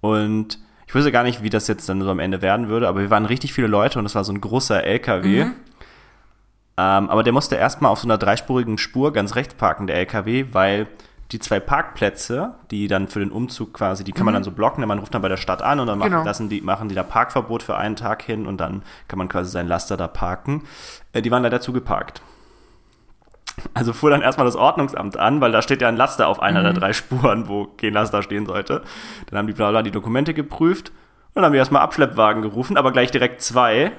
und ich wusste gar nicht, wie das jetzt dann so am Ende werden würde, aber wir waren richtig viele Leute und es war so ein großer LKW. Mhm. Ähm, aber der musste erstmal auf so einer dreispurigen Spur ganz rechts parken, der LKW, weil die zwei Parkplätze, die dann für den Umzug quasi, die kann man dann so blocken, man ruft dann bei der Stadt an und dann machen, Mhm. Genau. lassen die, machen die da Parkverbot für einen Tag hin und dann kann man quasi seinen Laster da parken. Äh, die waren leider zugeparkt. Also fuhr dann erstmal das Ordnungsamt an, weil da steht ja ein Laster auf einer Mhm. der drei Spuren, wo kein Laster stehen sollte. Dann haben die bla bla die Dokumente geprüft und dann haben wir erstmal Abschleppwagen gerufen, aber gleich direkt zwei.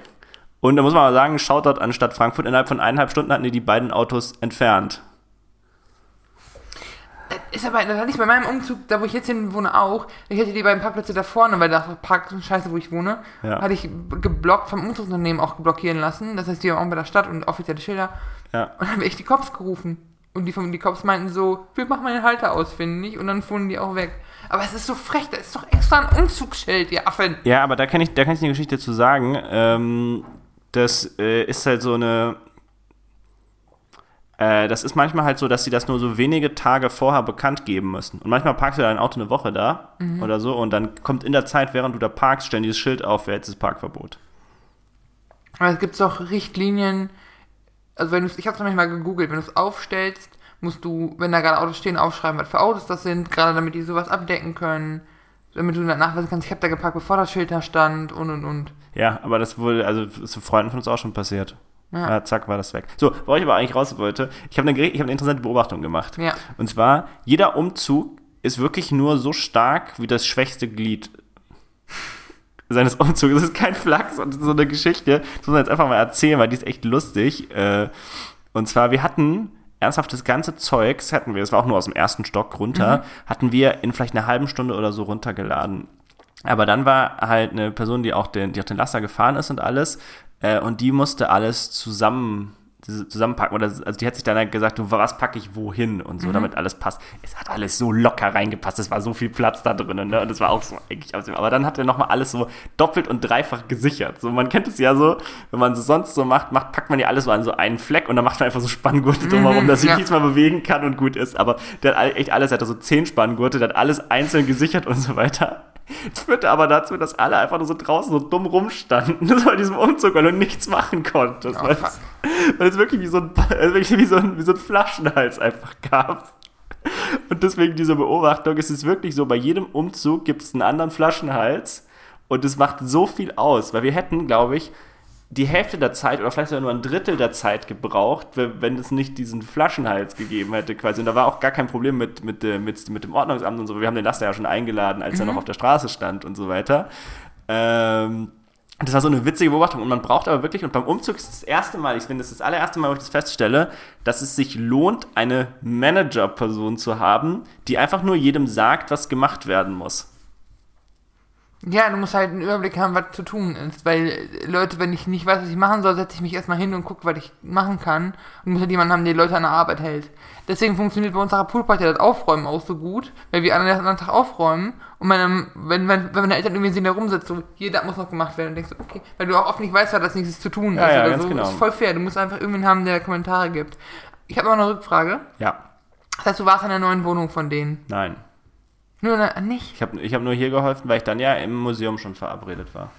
Und da muss man mal sagen, Shoutout an Stadt Frankfurt, innerhalb von eineinhalb Stunden hatten die die beiden Autos entfernt. Ist aber das hatte ich bei meinem Umzug, da wo ich jetzt hin wohne, auch. Ich hatte die beiden Parkplätze da vorne, weil da parkt scheiße, wo ich wohne. Ja. Hatte ich geblockt, vom Umzugsunternehmen auch blockieren lassen. Das heißt, die auch bei der Stadt und offizielle Schilder. Ja. Und dann habe ich die Cops gerufen. Und die, die Cops meinten so, wir machen meinen Halter ausfindig. Und dann fuhren die auch weg. Aber es ist so frech, da ist doch extra ein Umzugsschild, ihr Affen. Ja, aber da kann ich, da kann ich eine Geschichte zu sagen. Ähm, das äh, ist halt so eine. Äh, das ist manchmal halt so, dass sie das nur so wenige Tage vorher bekannt geben müssen. Und manchmal parkst du dein Auto eine Woche da oder so und dann kommt in der Zeit, während du da parkst, stellen dieses Schild auf, wer jetzt das Parkverbot. Aber es gibt doch Richtlinien. Also wenn du ich habe es manchmal gegoogelt, wenn du es aufstellst, musst du, wenn da gerade Autos stehen, aufschreiben, was für Autos das sind, gerade damit die sowas abdecken können. Damit du dann nachweisen kannst, ich habe da geparkt, bevor das Schild da stand und und und. Ja, aber das wurde, also ist zu Freunden von uns auch schon passiert. Ja. Ja, zack, war das weg. So, wo ich aber eigentlich raus wollte, ich habe eine, ich hab eine interessante Beobachtung gemacht. Ja. Und zwar, jeder Umzug ist wirklich nur so stark wie das schwächste Glied seines Umzugs. Das ist kein Flachs und so eine Geschichte. Das muss man jetzt einfach mal erzählen, weil die ist echt lustig. Äh, Und zwar, wir hatten ernsthaft das ganze Zeugs hatten wir, es war auch nur aus dem ersten Stock runter, mhm. hatten wir in vielleicht einer halben Stunde oder so runtergeladen. Aber dann war halt eine Person, die auch den, die auch den Laster gefahren ist und alles, äh, und die musste alles zusammen zusammenpacken. Oder also die hat sich dann halt gesagt, du, was packe ich wohin und so, mhm. damit alles passt. Es hat alles so locker reingepasst. Es war so viel Platz da drinnen, ne? Und das war auch so eigentlich Aber dann hat er nochmal alles so doppelt und dreifach gesichert. So, man kennt es ja so, wenn man es sonst so macht, macht, packt man ja alles so an so einen Fleck und dann macht man einfach so Spanngurte drumherum, mhm, dass sich ja. nichts mehr bewegen kann und gut ist. Aber der hat echt alles, er hat so zehn Spanngurte, der hat alles einzeln gesichert und so weiter. Das führte aber dazu, dass alle einfach nur so draußen so dumm rumstanden, bei diesem Umzug, weil du nichts machen konntest. Oh, weil, es, weil, es, wirklich wie so, ein, wirklich wie so, ein, wie so ein Flaschenhals einfach gab. Und deswegen diese Beobachtung, es ist wirklich so, bei jedem Umzug gibt es einen anderen Flaschenhals und es macht so viel aus, weil wir hätten, glaube ich, die Hälfte der Zeit oder vielleicht sogar nur ein Drittel der Zeit gebraucht, wenn es nicht diesen Flaschenhals gegeben hätte quasi. Und da war auch gar kein Problem mit, mit, äh, mit, mit dem Ordnungsamt und so. Wir haben den Laster ja schon eingeladen, als mhm. er noch auf der Straße stand und so weiter. Ähm, das war so eine witzige Beobachtung. Und man braucht aber wirklich, und beim Umzug ist das erste Mal, ich finde, das ist das allererste Mal, wo ich das feststelle, dass es sich lohnt, eine Manager-Person zu haben, die einfach nur jedem sagt, was gemacht werden muss. Ja, du musst halt einen Überblick haben, was zu tun ist. Weil Leute, wenn ich nicht weiß, was ich machen soll, setze ich mich erstmal hin und gucke, was ich machen kann. Und muss halt jemanden haben, der die Leute an der Arbeit hält. Deswegen funktioniert bei unserer Poolparty das Aufräumen auch so gut, weil wir an einem anderen Tag aufräumen und meine, wenn, wenn, wenn meine Eltern irgendwie sehen, da rumsitzt, so, hier, das muss noch gemacht werden und denkst du, okay, weil du auch oft nicht weißt, was das nächstes zu tun ja, ist ja, oder ganz so. Genau. Das ist voll fair. Du musst einfach irgendwen haben, der Kommentare gibt. Ich habe noch eine Rückfrage. Ja. Das heißt, du warst in der neuen Wohnung von denen? Nein. Nur na, nicht? Ich habe ich hab nur hier geholfen, weil ich dann ja im Museum schon verabredet war.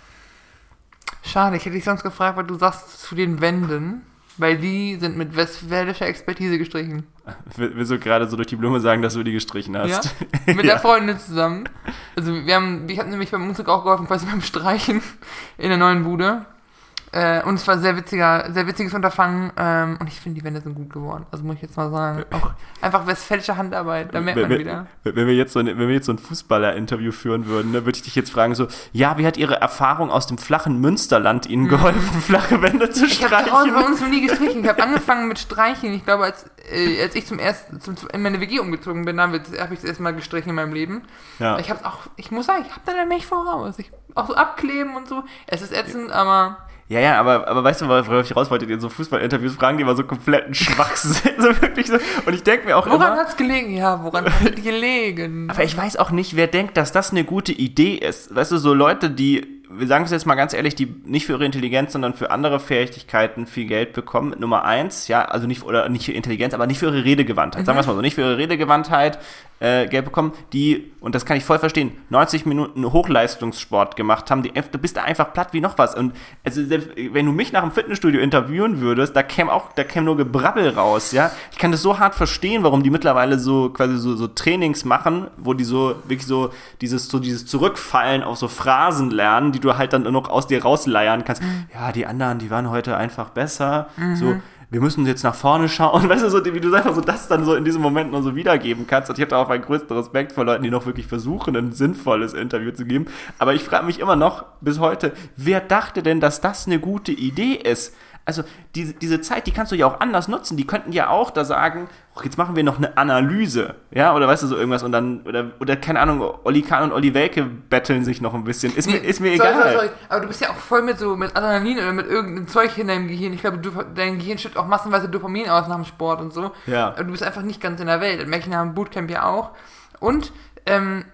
Schade, ich hätte dich sonst gefragt, was du sagst zu den Wänden, weil die sind mit westfälischer Expertise gestrichen. Willst du gerade so durch die Blume sagen, dass du die gestrichen hast? Ja, mit der Freundin zusammen. Also wir haben, ich habe nämlich beim Umzug auch geholfen, quasi beim Streichen in der neuen Bude. Äh, und es war sehr witziger, sehr witziges Unterfangen. Ähm, und ich finde, die Wände sind gut geworden. Also muss ich jetzt mal sagen. Auch einfach westfälische Handarbeit, da merkt man wenn, wieder. Wenn wir jetzt so ein, wenn wir jetzt so ein Fußballer-Interview führen würden, ne, würde ich dich jetzt fragen: so, ja, wie hat Ihre Erfahrung aus dem flachen Münsterland Ihnen mhm. geholfen, mhm. flache Wände zu ich streichen? Ich habe bei uns noch nie gestrichen. Ich habe angefangen mit Streichen. Ich glaube, als, äh, als ich zum ersten zum, in meine WG umgezogen bin, habe hab ich das erste Mal gestrichen in meinem Leben. Ja. Ich habe auch, ich muss sagen, ich habe da nämlich voraus. Ich, auch so abkleben und so. Es ist ätzend, aber ja, ja, aber, aber weißt du, worauf ich raus wollte, in so Fußballinterviews fragen, die immer so kompletten Schwachsinn so wirklich so. Und ich denke mir auch woran immer... Woran hat's gelegen? Ja, woran hat gelegen? Aber ich weiß auch nicht, wer denkt, dass das eine gute Idee ist. Weißt du, so Leute, die wir sagen es jetzt mal ganz ehrlich, die nicht für ihre Intelligenz, sondern für andere Fähigkeiten viel Geld bekommen. Nummer eins, ja, also nicht, oder nicht für Intelligenz, aber nicht für ihre Redegewandtheit. Mhm. Sagen wir es mal so, nicht für ihre Redegewandtheit äh, Geld bekommen, die, und das kann ich voll verstehen, 90 Minuten Hochleistungssport gemacht haben, die, du bist da einfach platt wie noch was. Und also, wenn du mich nach dem Fitnessstudio interviewen würdest, da käme auch, da käme nur Gebrabbel raus, ja. Ich kann das so hart verstehen, warum die mittlerweile so quasi so, so Trainings machen, wo die so wirklich so dieses, so dieses Zurückfallen auf so Phrasen lernen, die du halt dann noch aus dir rausleiern kannst. Mhm. Ja, die anderen, die waren heute einfach besser. Mhm. So, wir müssen jetzt nach vorne schauen. Weißt du, so, wie du einfach so das dann so in diesem Moment nur so wiedergeben kannst. Und ich habe da auch meinen größten Respekt vor Leuten, die noch wirklich versuchen, ein sinnvolles Interview zu geben. Aber ich frage mich immer noch bis heute, wer dachte denn, dass das eine gute Idee ist? Also diese, diese Zeit, die kannst du ja auch anders nutzen. Die könnten ja auch da sagen, oh, jetzt machen wir noch eine Analyse, ja, oder weißt du so irgendwas und dann, oder, oder keine Ahnung, Olli Kahn und Olli Welke betteln sich noch ein bisschen. Ist, nee, mir, ist mir sorry, egal. Sorry, sorry. Aber du bist ja auch voll mit so, mit Adrenalin oder mit irgendeinem Zeug in deinem Gehirn. Ich glaube, du, dein Gehirn schüttet auch massenweise Dopamin aus nach dem Sport und so. Ja. Aber du bist einfach nicht ganz in der Welt. Nach dem Bootcamp ja auch. Und, ähm,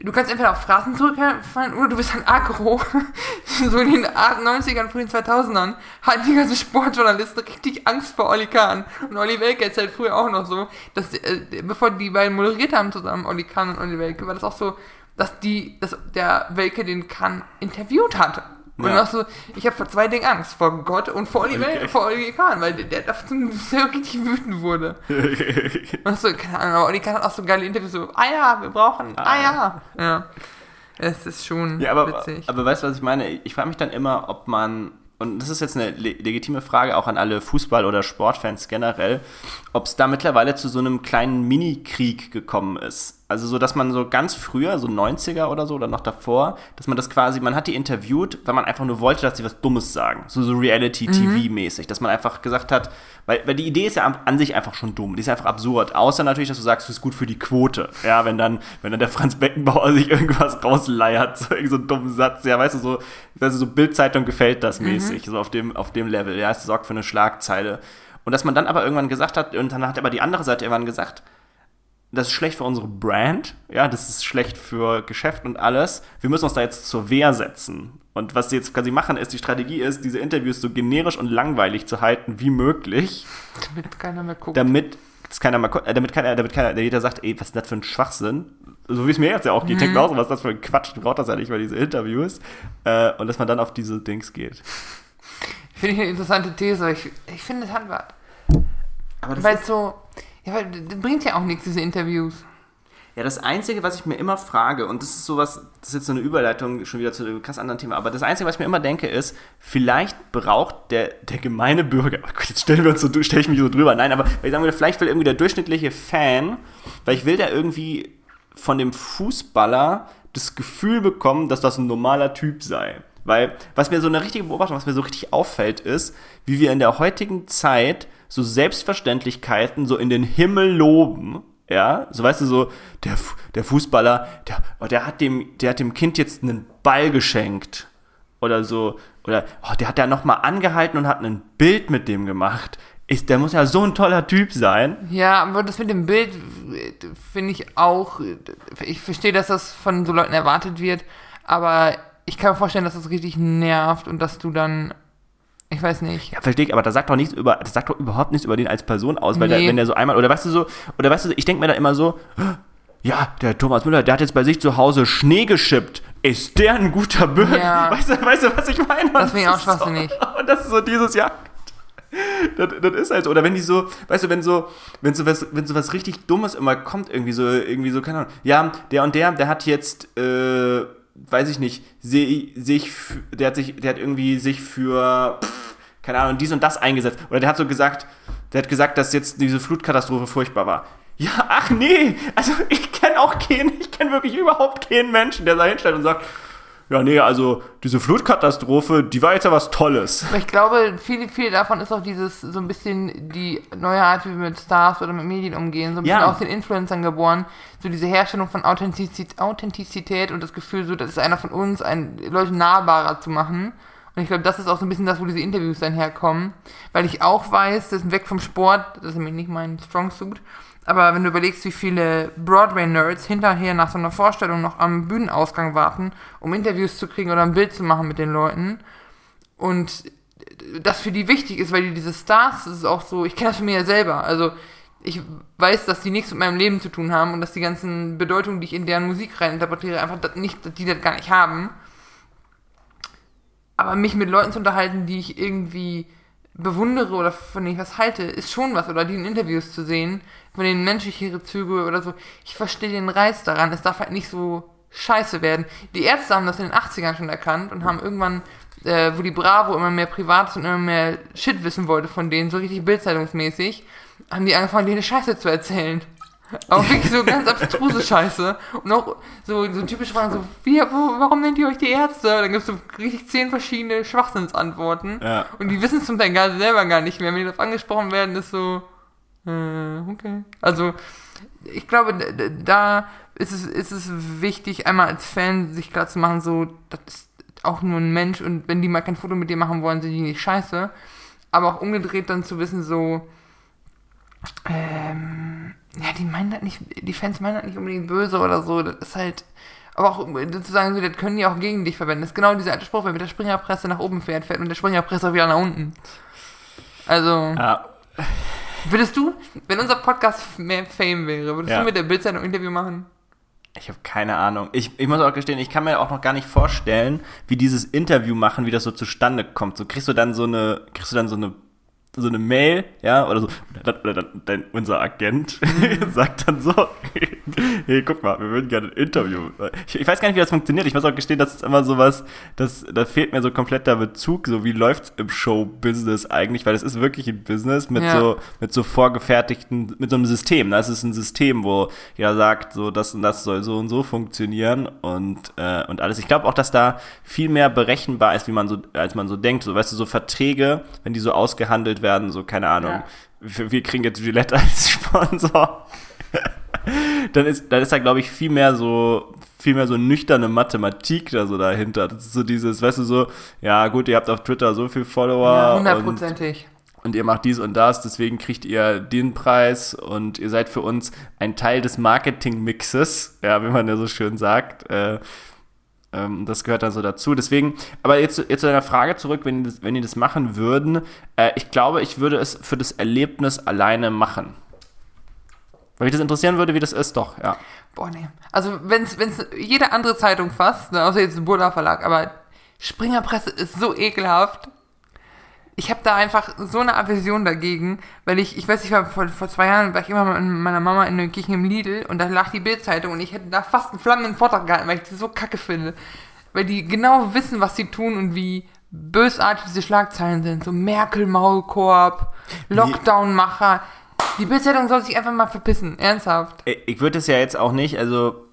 du kannst entweder auf Phrasen zurückfallen oder du bist ein Agro. so in den 90ern, frühen 2000ern hatten die ganzen Sportjournalisten richtig Angst vor Olli Kahn. Und Olli Welke erzählt früher auch noch so, dass, äh, bevor die beiden moderiert haben zusammen, Olli Kahn und Olli Welke, war das auch so, dass die, dass der Welke den Kahn interviewt hatte. Und ja. auch so, ich habe vor zwei Dingen Angst, vor Gott und vor Oli, okay. vor Oli Kahn, weil der, sehr richtig wütend wurde. und so, keine Ahnung, aber Oli Kahn hat auch so geile Interviews, so, ah ja, wir brauchen, ah, ah ja. Ja. Es ist schon ja, aber, witzig. Aber weißt du, was ich meine? Ich frage mich dann immer, ob man, und das ist jetzt eine legitime Frage auch an alle Fußball- oder Sportfans generell, ob es da mittlerweile zu so einem kleinen Mini-Krieg gekommen ist Also so, dass man so ganz früher, so 90er oder so oder noch davor, dass man das quasi, man hat die interviewt, weil man einfach nur wollte, dass sie was Dummes sagen. So, so Reality-TV-mäßig. Dass man einfach gesagt hat, weil, weil die Idee ist ja an, an sich einfach schon dumm. Die ist einfach absurd. Außer natürlich, dass du sagst, du bist gut für die Quote. Ja, wenn dann, wenn dann der Franz Beckenbauer sich irgendwas rausleiert, so, so einen dummen Satz, ja, weißt du, so, also so Bildzeitung gefällt das mäßig, so auf dem, auf dem Level. Ja, es sorgt für eine Schlagzeile. Und dass man dann aber irgendwann gesagt hat, und dann hat aber die andere Seite irgendwann gesagt, das ist schlecht für unsere Brand, ja, das ist schlecht für Geschäft und alles. Wir müssen uns da jetzt zur Wehr setzen. Und was sie jetzt quasi machen, ist, die Strategie ist, diese Interviews so generisch und langweilig zu halten wie möglich. Damit keiner mehr guckt. Damit das keiner mal, äh, damit keiner, damit keiner, der jeder sagt, ey, was ist das für ein Schwachsinn? So wie es mir jetzt ja auch geht, mhm. denkt auch so, was ist das für ein Quatsch, du brauchst das ja nicht bei diese Interviews. Äh, und dass man dann auf diese Dings geht. Finde ich eine interessante These, ich, ich finde es Handwerk. Aber das Weil so, ja, weil das bringt ja auch nichts, diese Interviews. Ja, das Einzige, was ich mir immer frage, und das ist sowas, das ist jetzt so eine Überleitung schon wieder zu einem krass anderen Thema, aber das Einzige, was ich mir immer denke, ist, vielleicht braucht der, der gemeine Bürger, oh Gott, jetzt stellen wir uns so, stelle ich mich so drüber, nein, aber ich sagen würde, vielleicht will irgendwie der durchschnittliche Fan, weil ich will der irgendwie von dem Fußballer das Gefühl bekommen, dass das ein normaler Typ sei. Weil, was mir so eine richtige Beobachtung, was mir so richtig auffällt, ist, wie wir in der heutigen Zeit so Selbstverständlichkeiten so in den Himmel loben. Ja, so weißt du so, der, der Fußballer, der, oh, der hat dem, der hat dem Kind jetzt einen Ball geschenkt. Oder so, oder, oh, der hat ja nochmal angehalten und hat ein Bild mit dem gemacht. Ist, der muss ja so ein toller Typ sein. Ja, aber das mit dem Bild finde ich auch, ich verstehe, dass das von so Leuten erwartet wird, aber ich kann mir vorstellen, dass das richtig nervt und dass du dann ich weiß nicht. Ja, verstehe ich, aber das sagt doch nichts über, das sagt doch überhaupt nichts über den als Person aus, weil nee. der, wenn der so einmal, oder weißt du so, oder weißt du, ich denke mir da immer so, ja, der Thomas Müller, der hat jetzt bei sich zu Hause Schnee geschippt. Ist der ein guter Bürger? Ja. Weißt, du, weißt du, was ich meine? Das finde ich auch schwachsinnig. So, und das ist so dieses Jahr. Das, das, ist halt so. Oder wenn die so, weißt du, wenn so, wenn so was, wenn so was richtig Dummes immer kommt, irgendwie so, irgendwie so, keine Ahnung, ja, der und der, der hat jetzt, äh, weiß ich nicht, sich, der hat sich, der hat irgendwie sich für, pff, keine Ahnung, dies und das eingesetzt. Oder der hat so gesagt, der hat gesagt, dass jetzt diese Flutkatastrophe furchtbar war. Ja, ach nee, also ich kenne auch keinen, ich kenne wirklich überhaupt keinen Menschen, der da hinstellt und sagt, ja, nee, also diese Flutkatastrophe, die war jetzt ja was Tolles. Ich glaube, viel, viel davon ist auch dieses, so ein bisschen die neue Art, wie wir mit Stars oder mit Medien umgehen, so ein bisschen ja. aus den Influencern geboren. So diese Herstellung von Authentizität, Authentizität und das Gefühl, so, das ist einer von uns, ein, Leute nahbarer zu machen. Und ich glaube, das ist auch so ein bisschen das, wo diese Interviews dann herkommen. Weil ich auch weiß, das ist weg vom Sport, das ist nämlich nicht mein Strong Suit, aber wenn du überlegst, wie viele Broadway-Nerds hinterher nach so einer Vorstellung noch am Bühnenausgang warten, um Interviews zu kriegen oder ein Bild zu machen mit den Leuten und das für die wichtig ist, weil die diese Stars, das ist auch so, ich kenne das von mir ja selber, also ich weiß, dass die nichts mit meinem Leben zu tun haben und dass die ganzen Bedeutungen, die ich in deren Musik rein interpretiere, einfach nicht, die das gar nicht haben. Aber mich mit Leuten zu unterhalten, die ich irgendwie bewundere oder von denen ich was halte, ist schon was. Oder die in Interviews zu sehen, von denen menschlichere Züge oder so. Ich verstehe den Reiz daran. Es darf halt nicht so scheiße werden. Die Ärzte haben das in den 80ern schon erkannt und haben irgendwann, äh, wo die Bravo immer mehr Privates und immer mehr Shit wissen wollte von denen, so richtig bildzeitungsmäßig, haben die angefangen, denen Scheiße zu erzählen. Auch wirklich so ganz abstruse Scheiße. Und auch so, so typische Fragen, so, wie, wo, warum nennt ihr euch die Ärzte? Dann gibt es so richtig zehn verschiedene Schwachsinnsantworten. Ja. Und die wissen es zum Teil gar, selber gar nicht mehr. Wenn die darauf angesprochen werden, ist so, äh, okay. Also, ich glaube, da ist es, ist es wichtig, einmal als Fan sich klar zu machen, so, das ist auch nur ein Mensch und wenn die mal kein Foto mit dir machen wollen, sind die nicht scheiße. Aber auch umgedreht dann zu wissen, so, ähm, ja, die meinen das nicht, die Fans meinen das nicht unbedingt böse oder so. Das ist halt, aber auch sozusagen so, das können die auch gegen dich verwenden. Das ist genau dieser alte Spruch, wenn mit der Springerpresse nach oben fährt, fährt mit der Springerpresse wieder nach unten. Also. Ja. Würdest du, wenn unser Podcast mehr Fame wäre, würdest ja. du mit der Bildzeitung ein Interview machen? Ich habe keine Ahnung. Ich, ich muss auch gestehen, ich kann mir auch noch gar nicht vorstellen, wie dieses Interview machen, wie das so zustande kommt. So kriegst du dann so eine, kriegst du dann so eine so eine Mail, ja, oder so, oder, oder dann, unser Agent sagt dann so, hey, guck mal, wir würden gerne ein Interview. Ich, ich, weiß gar nicht, wie das funktioniert. Ich muss auch gestehen, das ist immer sowas, das, da fehlt mir so komplett der Bezug, so wie läuft's im Show-Business eigentlich, weil es ist wirklich ein Business mit ja. so, mit so vorgefertigten, mit so einem System. Das ist ein System, wo jeder sagt, so, das und das soll so und so funktionieren und, äh, und alles. Ich glaube auch, dass da viel mehr berechenbar ist, wie man so, als man so denkt. So, weißt du, so Verträge, wenn die so ausgehandelt werden, so, keine Ahnung. Ja. Wir, wir kriegen jetzt Gillette als Sponsor. dann ist, dann ist da, glaube ich, viel mehr so, viel mehr so nüchterne Mathematik da so dahinter. Das ist so dieses, weißt du, so, ja gut, ihr habt auf Twitter so viel Follower. Hundertprozentig. Und, und ihr macht dies und das, deswegen kriegt ihr den Preis und ihr seid für uns ein Teil des Marketing-Mixes, ja, wie man ja so schön sagt. Äh, ähm, das gehört dann so dazu. Deswegen, aber jetzt, jetzt zu deiner Frage zurück, wenn die das, wenn die das machen würden, äh, ich glaube, ich würde es für das Erlebnis alleine machen. Weil mich das interessieren würde, wie das ist, doch, ja. Boah, nee. Also, wenn es jede andere Zeitung fasst, ne, außer jetzt ein Burda Verlag, aber Springerpresse ist so ekelhaft. Ich habe da einfach so eine Aversion dagegen, weil ich, ich weiß, ich war vor, vor zwei Jahren, war ich immer mit meiner Mama in der Kirche im Lidl und da lag die Bildzeitung und ich hätte da fast einen flammenden Vortrag gehalten, weil ich das so kacke finde. Weil die genau wissen, was sie tun und wie bösartig diese Schlagzeilen sind. So Merkel-Maulkorb, Lockdown-Macher. Die Bildzeitung soll sich einfach mal verpissen, ernsthaft. Ich würde es ja jetzt auch nicht, also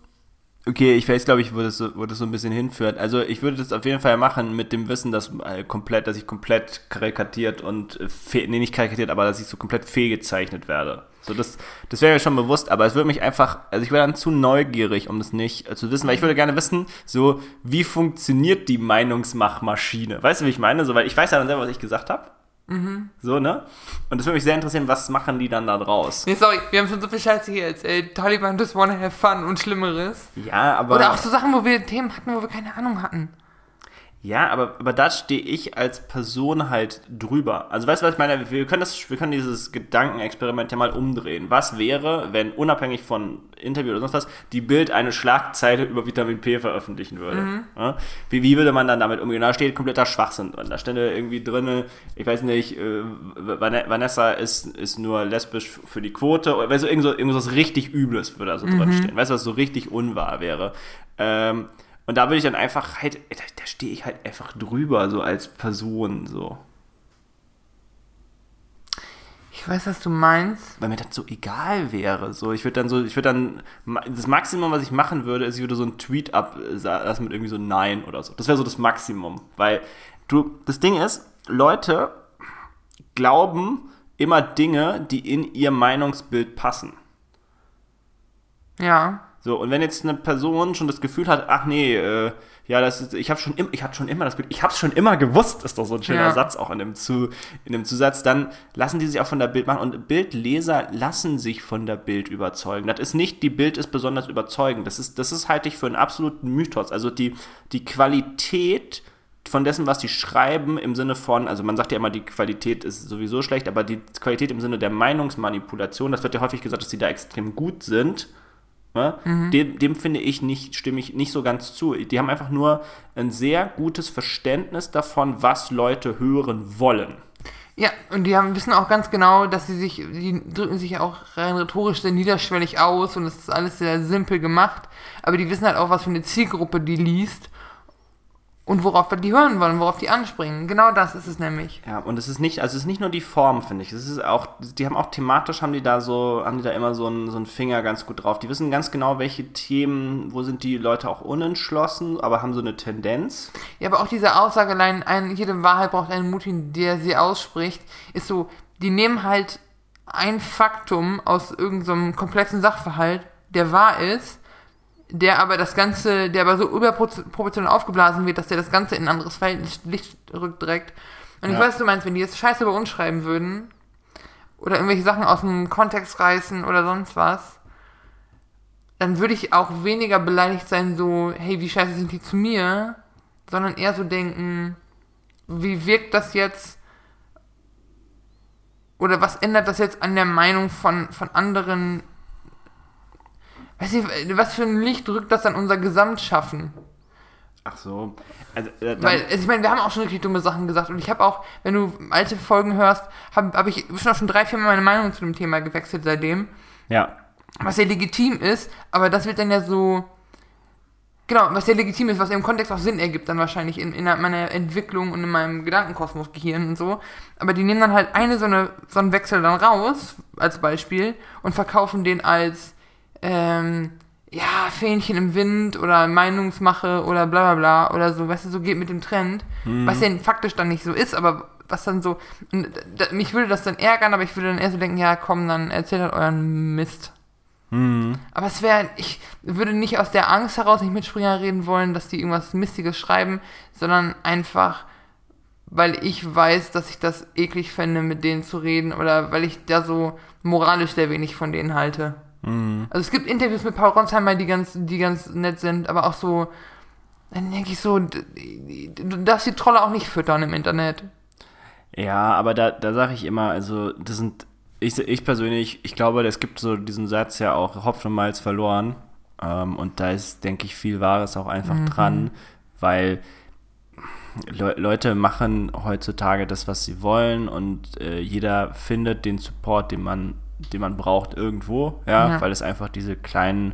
Okay, ich weiß, glaube ich, wo das, so, wo das so ein bisschen hinführt. Also ich würde das auf jeden Fall machen mit dem Wissen, dass äh, komplett, dass ich komplett karikatiert und äh, nee, nicht karikatiert, aber dass ich so komplett fehlgezeichnet werde. So das, das wäre mir schon bewusst, aber es würde mich einfach, also ich wäre dann zu neugierig, um das nicht äh, zu wissen, weil ich würde gerne wissen, so wie funktioniert die Meinungsmachmaschine. Weißt du, wie ich meine? So, weil ich weiß ja dann selber, was ich gesagt habe. Mhm. So, ne? Und das würde mich sehr interessieren, was machen die dann da draus? Nee, sorry, wir haben schon so viel Scheiße hier erzählt. Taliban just wanna have fun und Schlimmeres. Ja, aber. Oder auch so Sachen, wo wir Themen hatten, wo wir keine Ahnung hatten. Ja, aber, aber da stehe ich als Person halt drüber. Also weißt du, was ich meine? Wir können, das, wir können dieses Gedankenexperiment ja mal umdrehen. Was wäre, wenn unabhängig von Interview oder sonst was, die Bild eine Schlagzeile über Vitamin P veröffentlichen würde? Mhm. Ja? Wie, wie würde man dann damit umgehen? Da steht kompletter Schwachsinn drin. Da stände irgendwie drin, ich weiß nicht, äh, Vanessa ist, ist nur lesbisch für die Quote. Oder weißt du, irgend so, irgendwas richtig Übles würde da so mhm. drin stehen. Weißt du, was so richtig unwahr wäre? Ähm, und da würde ich dann einfach halt, da, da stehe ich halt einfach drüber, so als Person, so. Ich weiß, was du meinst. Weil mir das so egal wäre. So, ich würde dann so, ich würde dann, das Maximum, was ich machen würde, ist, ich würde so einen Tweet ablassen mit irgendwie so Nein oder so. Das wäre so das Maximum. Weil du, das Ding ist, Leute glauben immer Dinge, die in ihr Meinungsbild passen. Ja. So, und wenn jetzt eine Person schon das Gefühl hat, ach nee, äh, ja, das ist, ich habe schon, im, ich hatte schon immer das Gefühl, ich habe es schon immer gewusst, ist doch so ein schöner ja. Satz auch in dem, Zu, in dem Zusatz, dann lassen die sich auch von der Bild machen und Bildleser lassen sich von der Bild überzeugen. Das ist nicht, die Bild ist besonders überzeugend. Das ist, das ist halte ich für einen absoluten Mythos. Also die, die Qualität von dessen, was die schreiben, im Sinne von, also man sagt ja immer, die Qualität ist sowieso schlecht, aber die Qualität im Sinne der Meinungsmanipulation, das wird ja häufig gesagt, dass die da extrem gut sind Ne? Mhm. Dem, dem, finde ich nicht, stimme ich nicht so ganz zu. Die haben einfach nur ein sehr gutes Verständnis davon, was Leute hören wollen. Ja, und die haben, wissen auch ganz genau, dass sie sich, die drücken sich auch rein rhetorisch sehr niederschwellig aus und es ist alles sehr simpel gemacht. Aber die wissen halt auch, was für eine Zielgruppe die liest und worauf die hören wollen, worauf die anspringen. Genau das ist es nämlich. Ja, und es ist nicht, also es ist nicht nur die Form, finde ich. Es ist auch, die haben auch thematisch, haben die da so, haben die da immer so einen, so einen Finger ganz gut drauf. Die wissen ganz genau, welche Themen, wo sind die Leute auch unentschlossen, aber haben so eine Tendenz. Ja, aber auch diese Aussage allein, ein, jede Wahrheit braucht einen Mutin, der sie ausspricht, ist so, die nehmen halt ein Faktum aus irgendeinem so komplexen Sachverhalt, der wahr ist, der aber das Ganze, der aber so überproportional aufgeblasen wird, dass der das Ganze in ein anderes Verhältnis Licht rückt direkt. Und ja. ich weiß, was du meinst, wenn die jetzt Scheiße bei uns schreiben würden, oder irgendwelche Sachen aus dem Kontext reißen oder sonst was, dann würde ich auch weniger beleidigt sein, so, hey, wie scheiße sind die zu mir, sondern eher so denken, wie wirkt das jetzt, oder was ändert das jetzt an der Meinung von, von anderen Weiß ich, was für ein Licht drückt das an unser Gesamtschaffen? Ach so. Also, äh, Weil, also ich meine, wir haben auch schon richtig dumme Sachen gesagt und ich habe auch, wenn du alte Folgen hörst, habe hab ich schon, schon drei, vier Mal meine Meinung zu dem Thema gewechselt seitdem. Ja. was ja legitim ist, aber das wird dann ja so, genau, was ja legitim ist, was im Kontext auch Sinn ergibt, dann wahrscheinlich in, in meiner Entwicklung und in meinem Gedankenkosmos, Gehirn und so. Aber die nehmen dann halt eine so, eine, so einen Wechsel dann raus, als Beispiel, und verkaufen den als, ähm, ja, Fähnchen im Wind oder Meinungsmache oder bla bla bla oder so, weißt du, so geht mit dem Trend, Mhm. was ja faktisch dann nicht so ist, aber was dann so, und da, mich würde das dann ärgern, aber ich würde dann eher so denken, ja komm, dann erzählt halt euren Mist. Mhm. Aber es wäre, ich würde nicht aus der Angst heraus nicht mit Springer reden wollen, dass die irgendwas Mistiges schreiben, sondern einfach, weil ich weiß, dass ich das eklig fände, mit denen zu reden oder weil ich da so moralisch sehr wenig von denen halte. Mhm. Also es gibt Interviews mit Paul Ronsheimer, die ganz, die ganz nett sind, aber auch so, dann denke ich so, du darfst die Trolle auch nicht füttern im Internet. Ja, aber da, da sage ich immer, also das sind, ich, ich persönlich, ich glaube, es gibt so diesen Satz ja auch, Hopfen und Malz verloren. Ähm, und da ist, denke ich, viel Wahres auch einfach dran, weil Le Leute machen heutzutage das, was sie wollen und äh, jeder findet den Support, den man, den man braucht irgendwo, ja, Ja. weil es einfach diese kleinen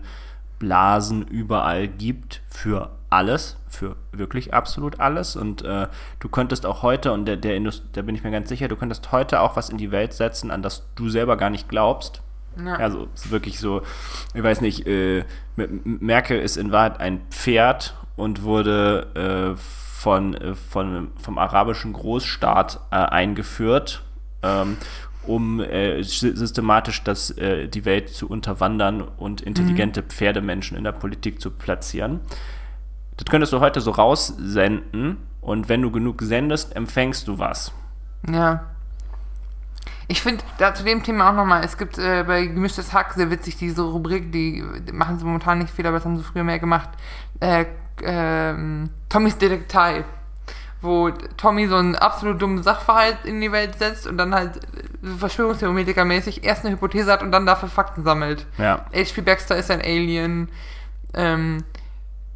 Blasen überall gibt für alles, für wirklich absolut alles. Und äh, du könntest auch heute, und der, der Indust da bin ich mir ganz sicher, du könntest heute auch was in die Welt setzen, an das du selber gar nicht glaubst. Ja. Also wirklich so, ich weiß nicht, äh, Merkel ist in Wahrheit ein Pferd und wurde äh, von, äh, von, vom arabischen Großstaat äh, eingeführt, ähm, um äh, sy- systematisch das, äh, die Welt zu unterwandern und intelligente Pferdemenschen in der Politik zu platzieren. Das könntest du heute so raussenden und wenn du genug sendest, empfängst du was. Ja. Ich finde, da zu dem Thema auch nochmal, es gibt äh, bei Gemischtes Hack sehr witzig diese Rubrik, die, machen sie momentan nicht viel, aber das haben sie früher mehr gemacht. Äh, ähm, Tommys Detektei. Wo Tommy so einen absolut dummen Sachverhalt in die Welt setzt und dann halt äh, Verschwörungstheoretiker-mäßig erst eine Hypothese hat und dann dafür Fakten sammelt. Ja. H.P. Baxter ist ein Alien. Ähm,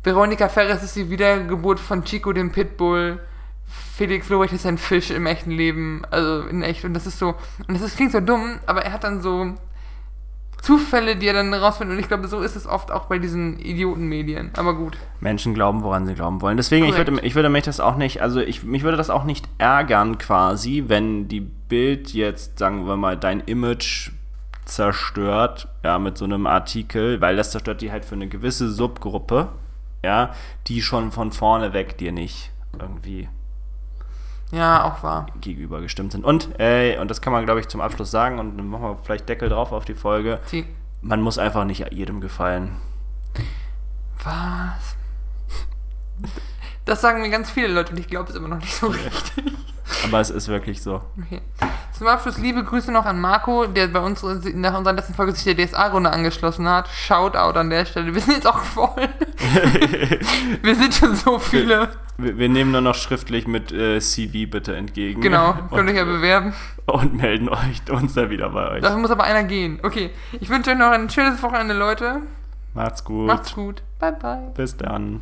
Veronika Ferres ist die Wiedergeburt von Chico, dem Pitbull. Felix Lobrecht ist ein Fisch im echten Leben, also in echt. Und das ist so, und das ist, klingt so dumm, aber er hat dann so Zufälle, die er dann rausfindet. Und ich glaube, so ist es oft auch bei diesen Idiotenmedien. Aber gut. Menschen glauben, woran sie glauben wollen. Deswegen, ich würde, ich würde mich das auch nicht, also ich, mich würde das auch nicht ärgern quasi, wenn die Bild jetzt, sagen wir mal, dein Image zerstört, ja, mit so einem Artikel, weil das zerstört die halt für eine gewisse Subgruppe, ja, die schon von vorne weg dir nicht irgendwie Ja, auch wahr. gegenüber gestimmt sind. Und, äh, und das kann man, glaube ich, zum Abschluss sagen, und dann machen wir vielleicht Deckel drauf auf die Folge, Die, man muss einfach nicht jedem gefallen. was? Das sagen mir ganz viele Leute und ich glaube es immer noch nicht so richtig. Aber es ist wirklich so. Okay. Zum Abschluss liebe Grüße noch an Marco, der bei uns nach unserer letzten Folge sich der DSA-Runde angeschlossen hat. Shoutout an der Stelle. Wir sind jetzt auch voll. Wir sind schon so viele. Wir, wir nehmen nur noch schriftlich mit äh, CV bitte entgegen. Genau, könnt euch ja bewerben. und melden euch uns dann wieder bei euch. Dafür muss aber einer gehen. Okay, ich wünsche euch noch ein schönes Wochenende, Leute. Macht's gut. Macht's gut. Bye, bye. Bis dann.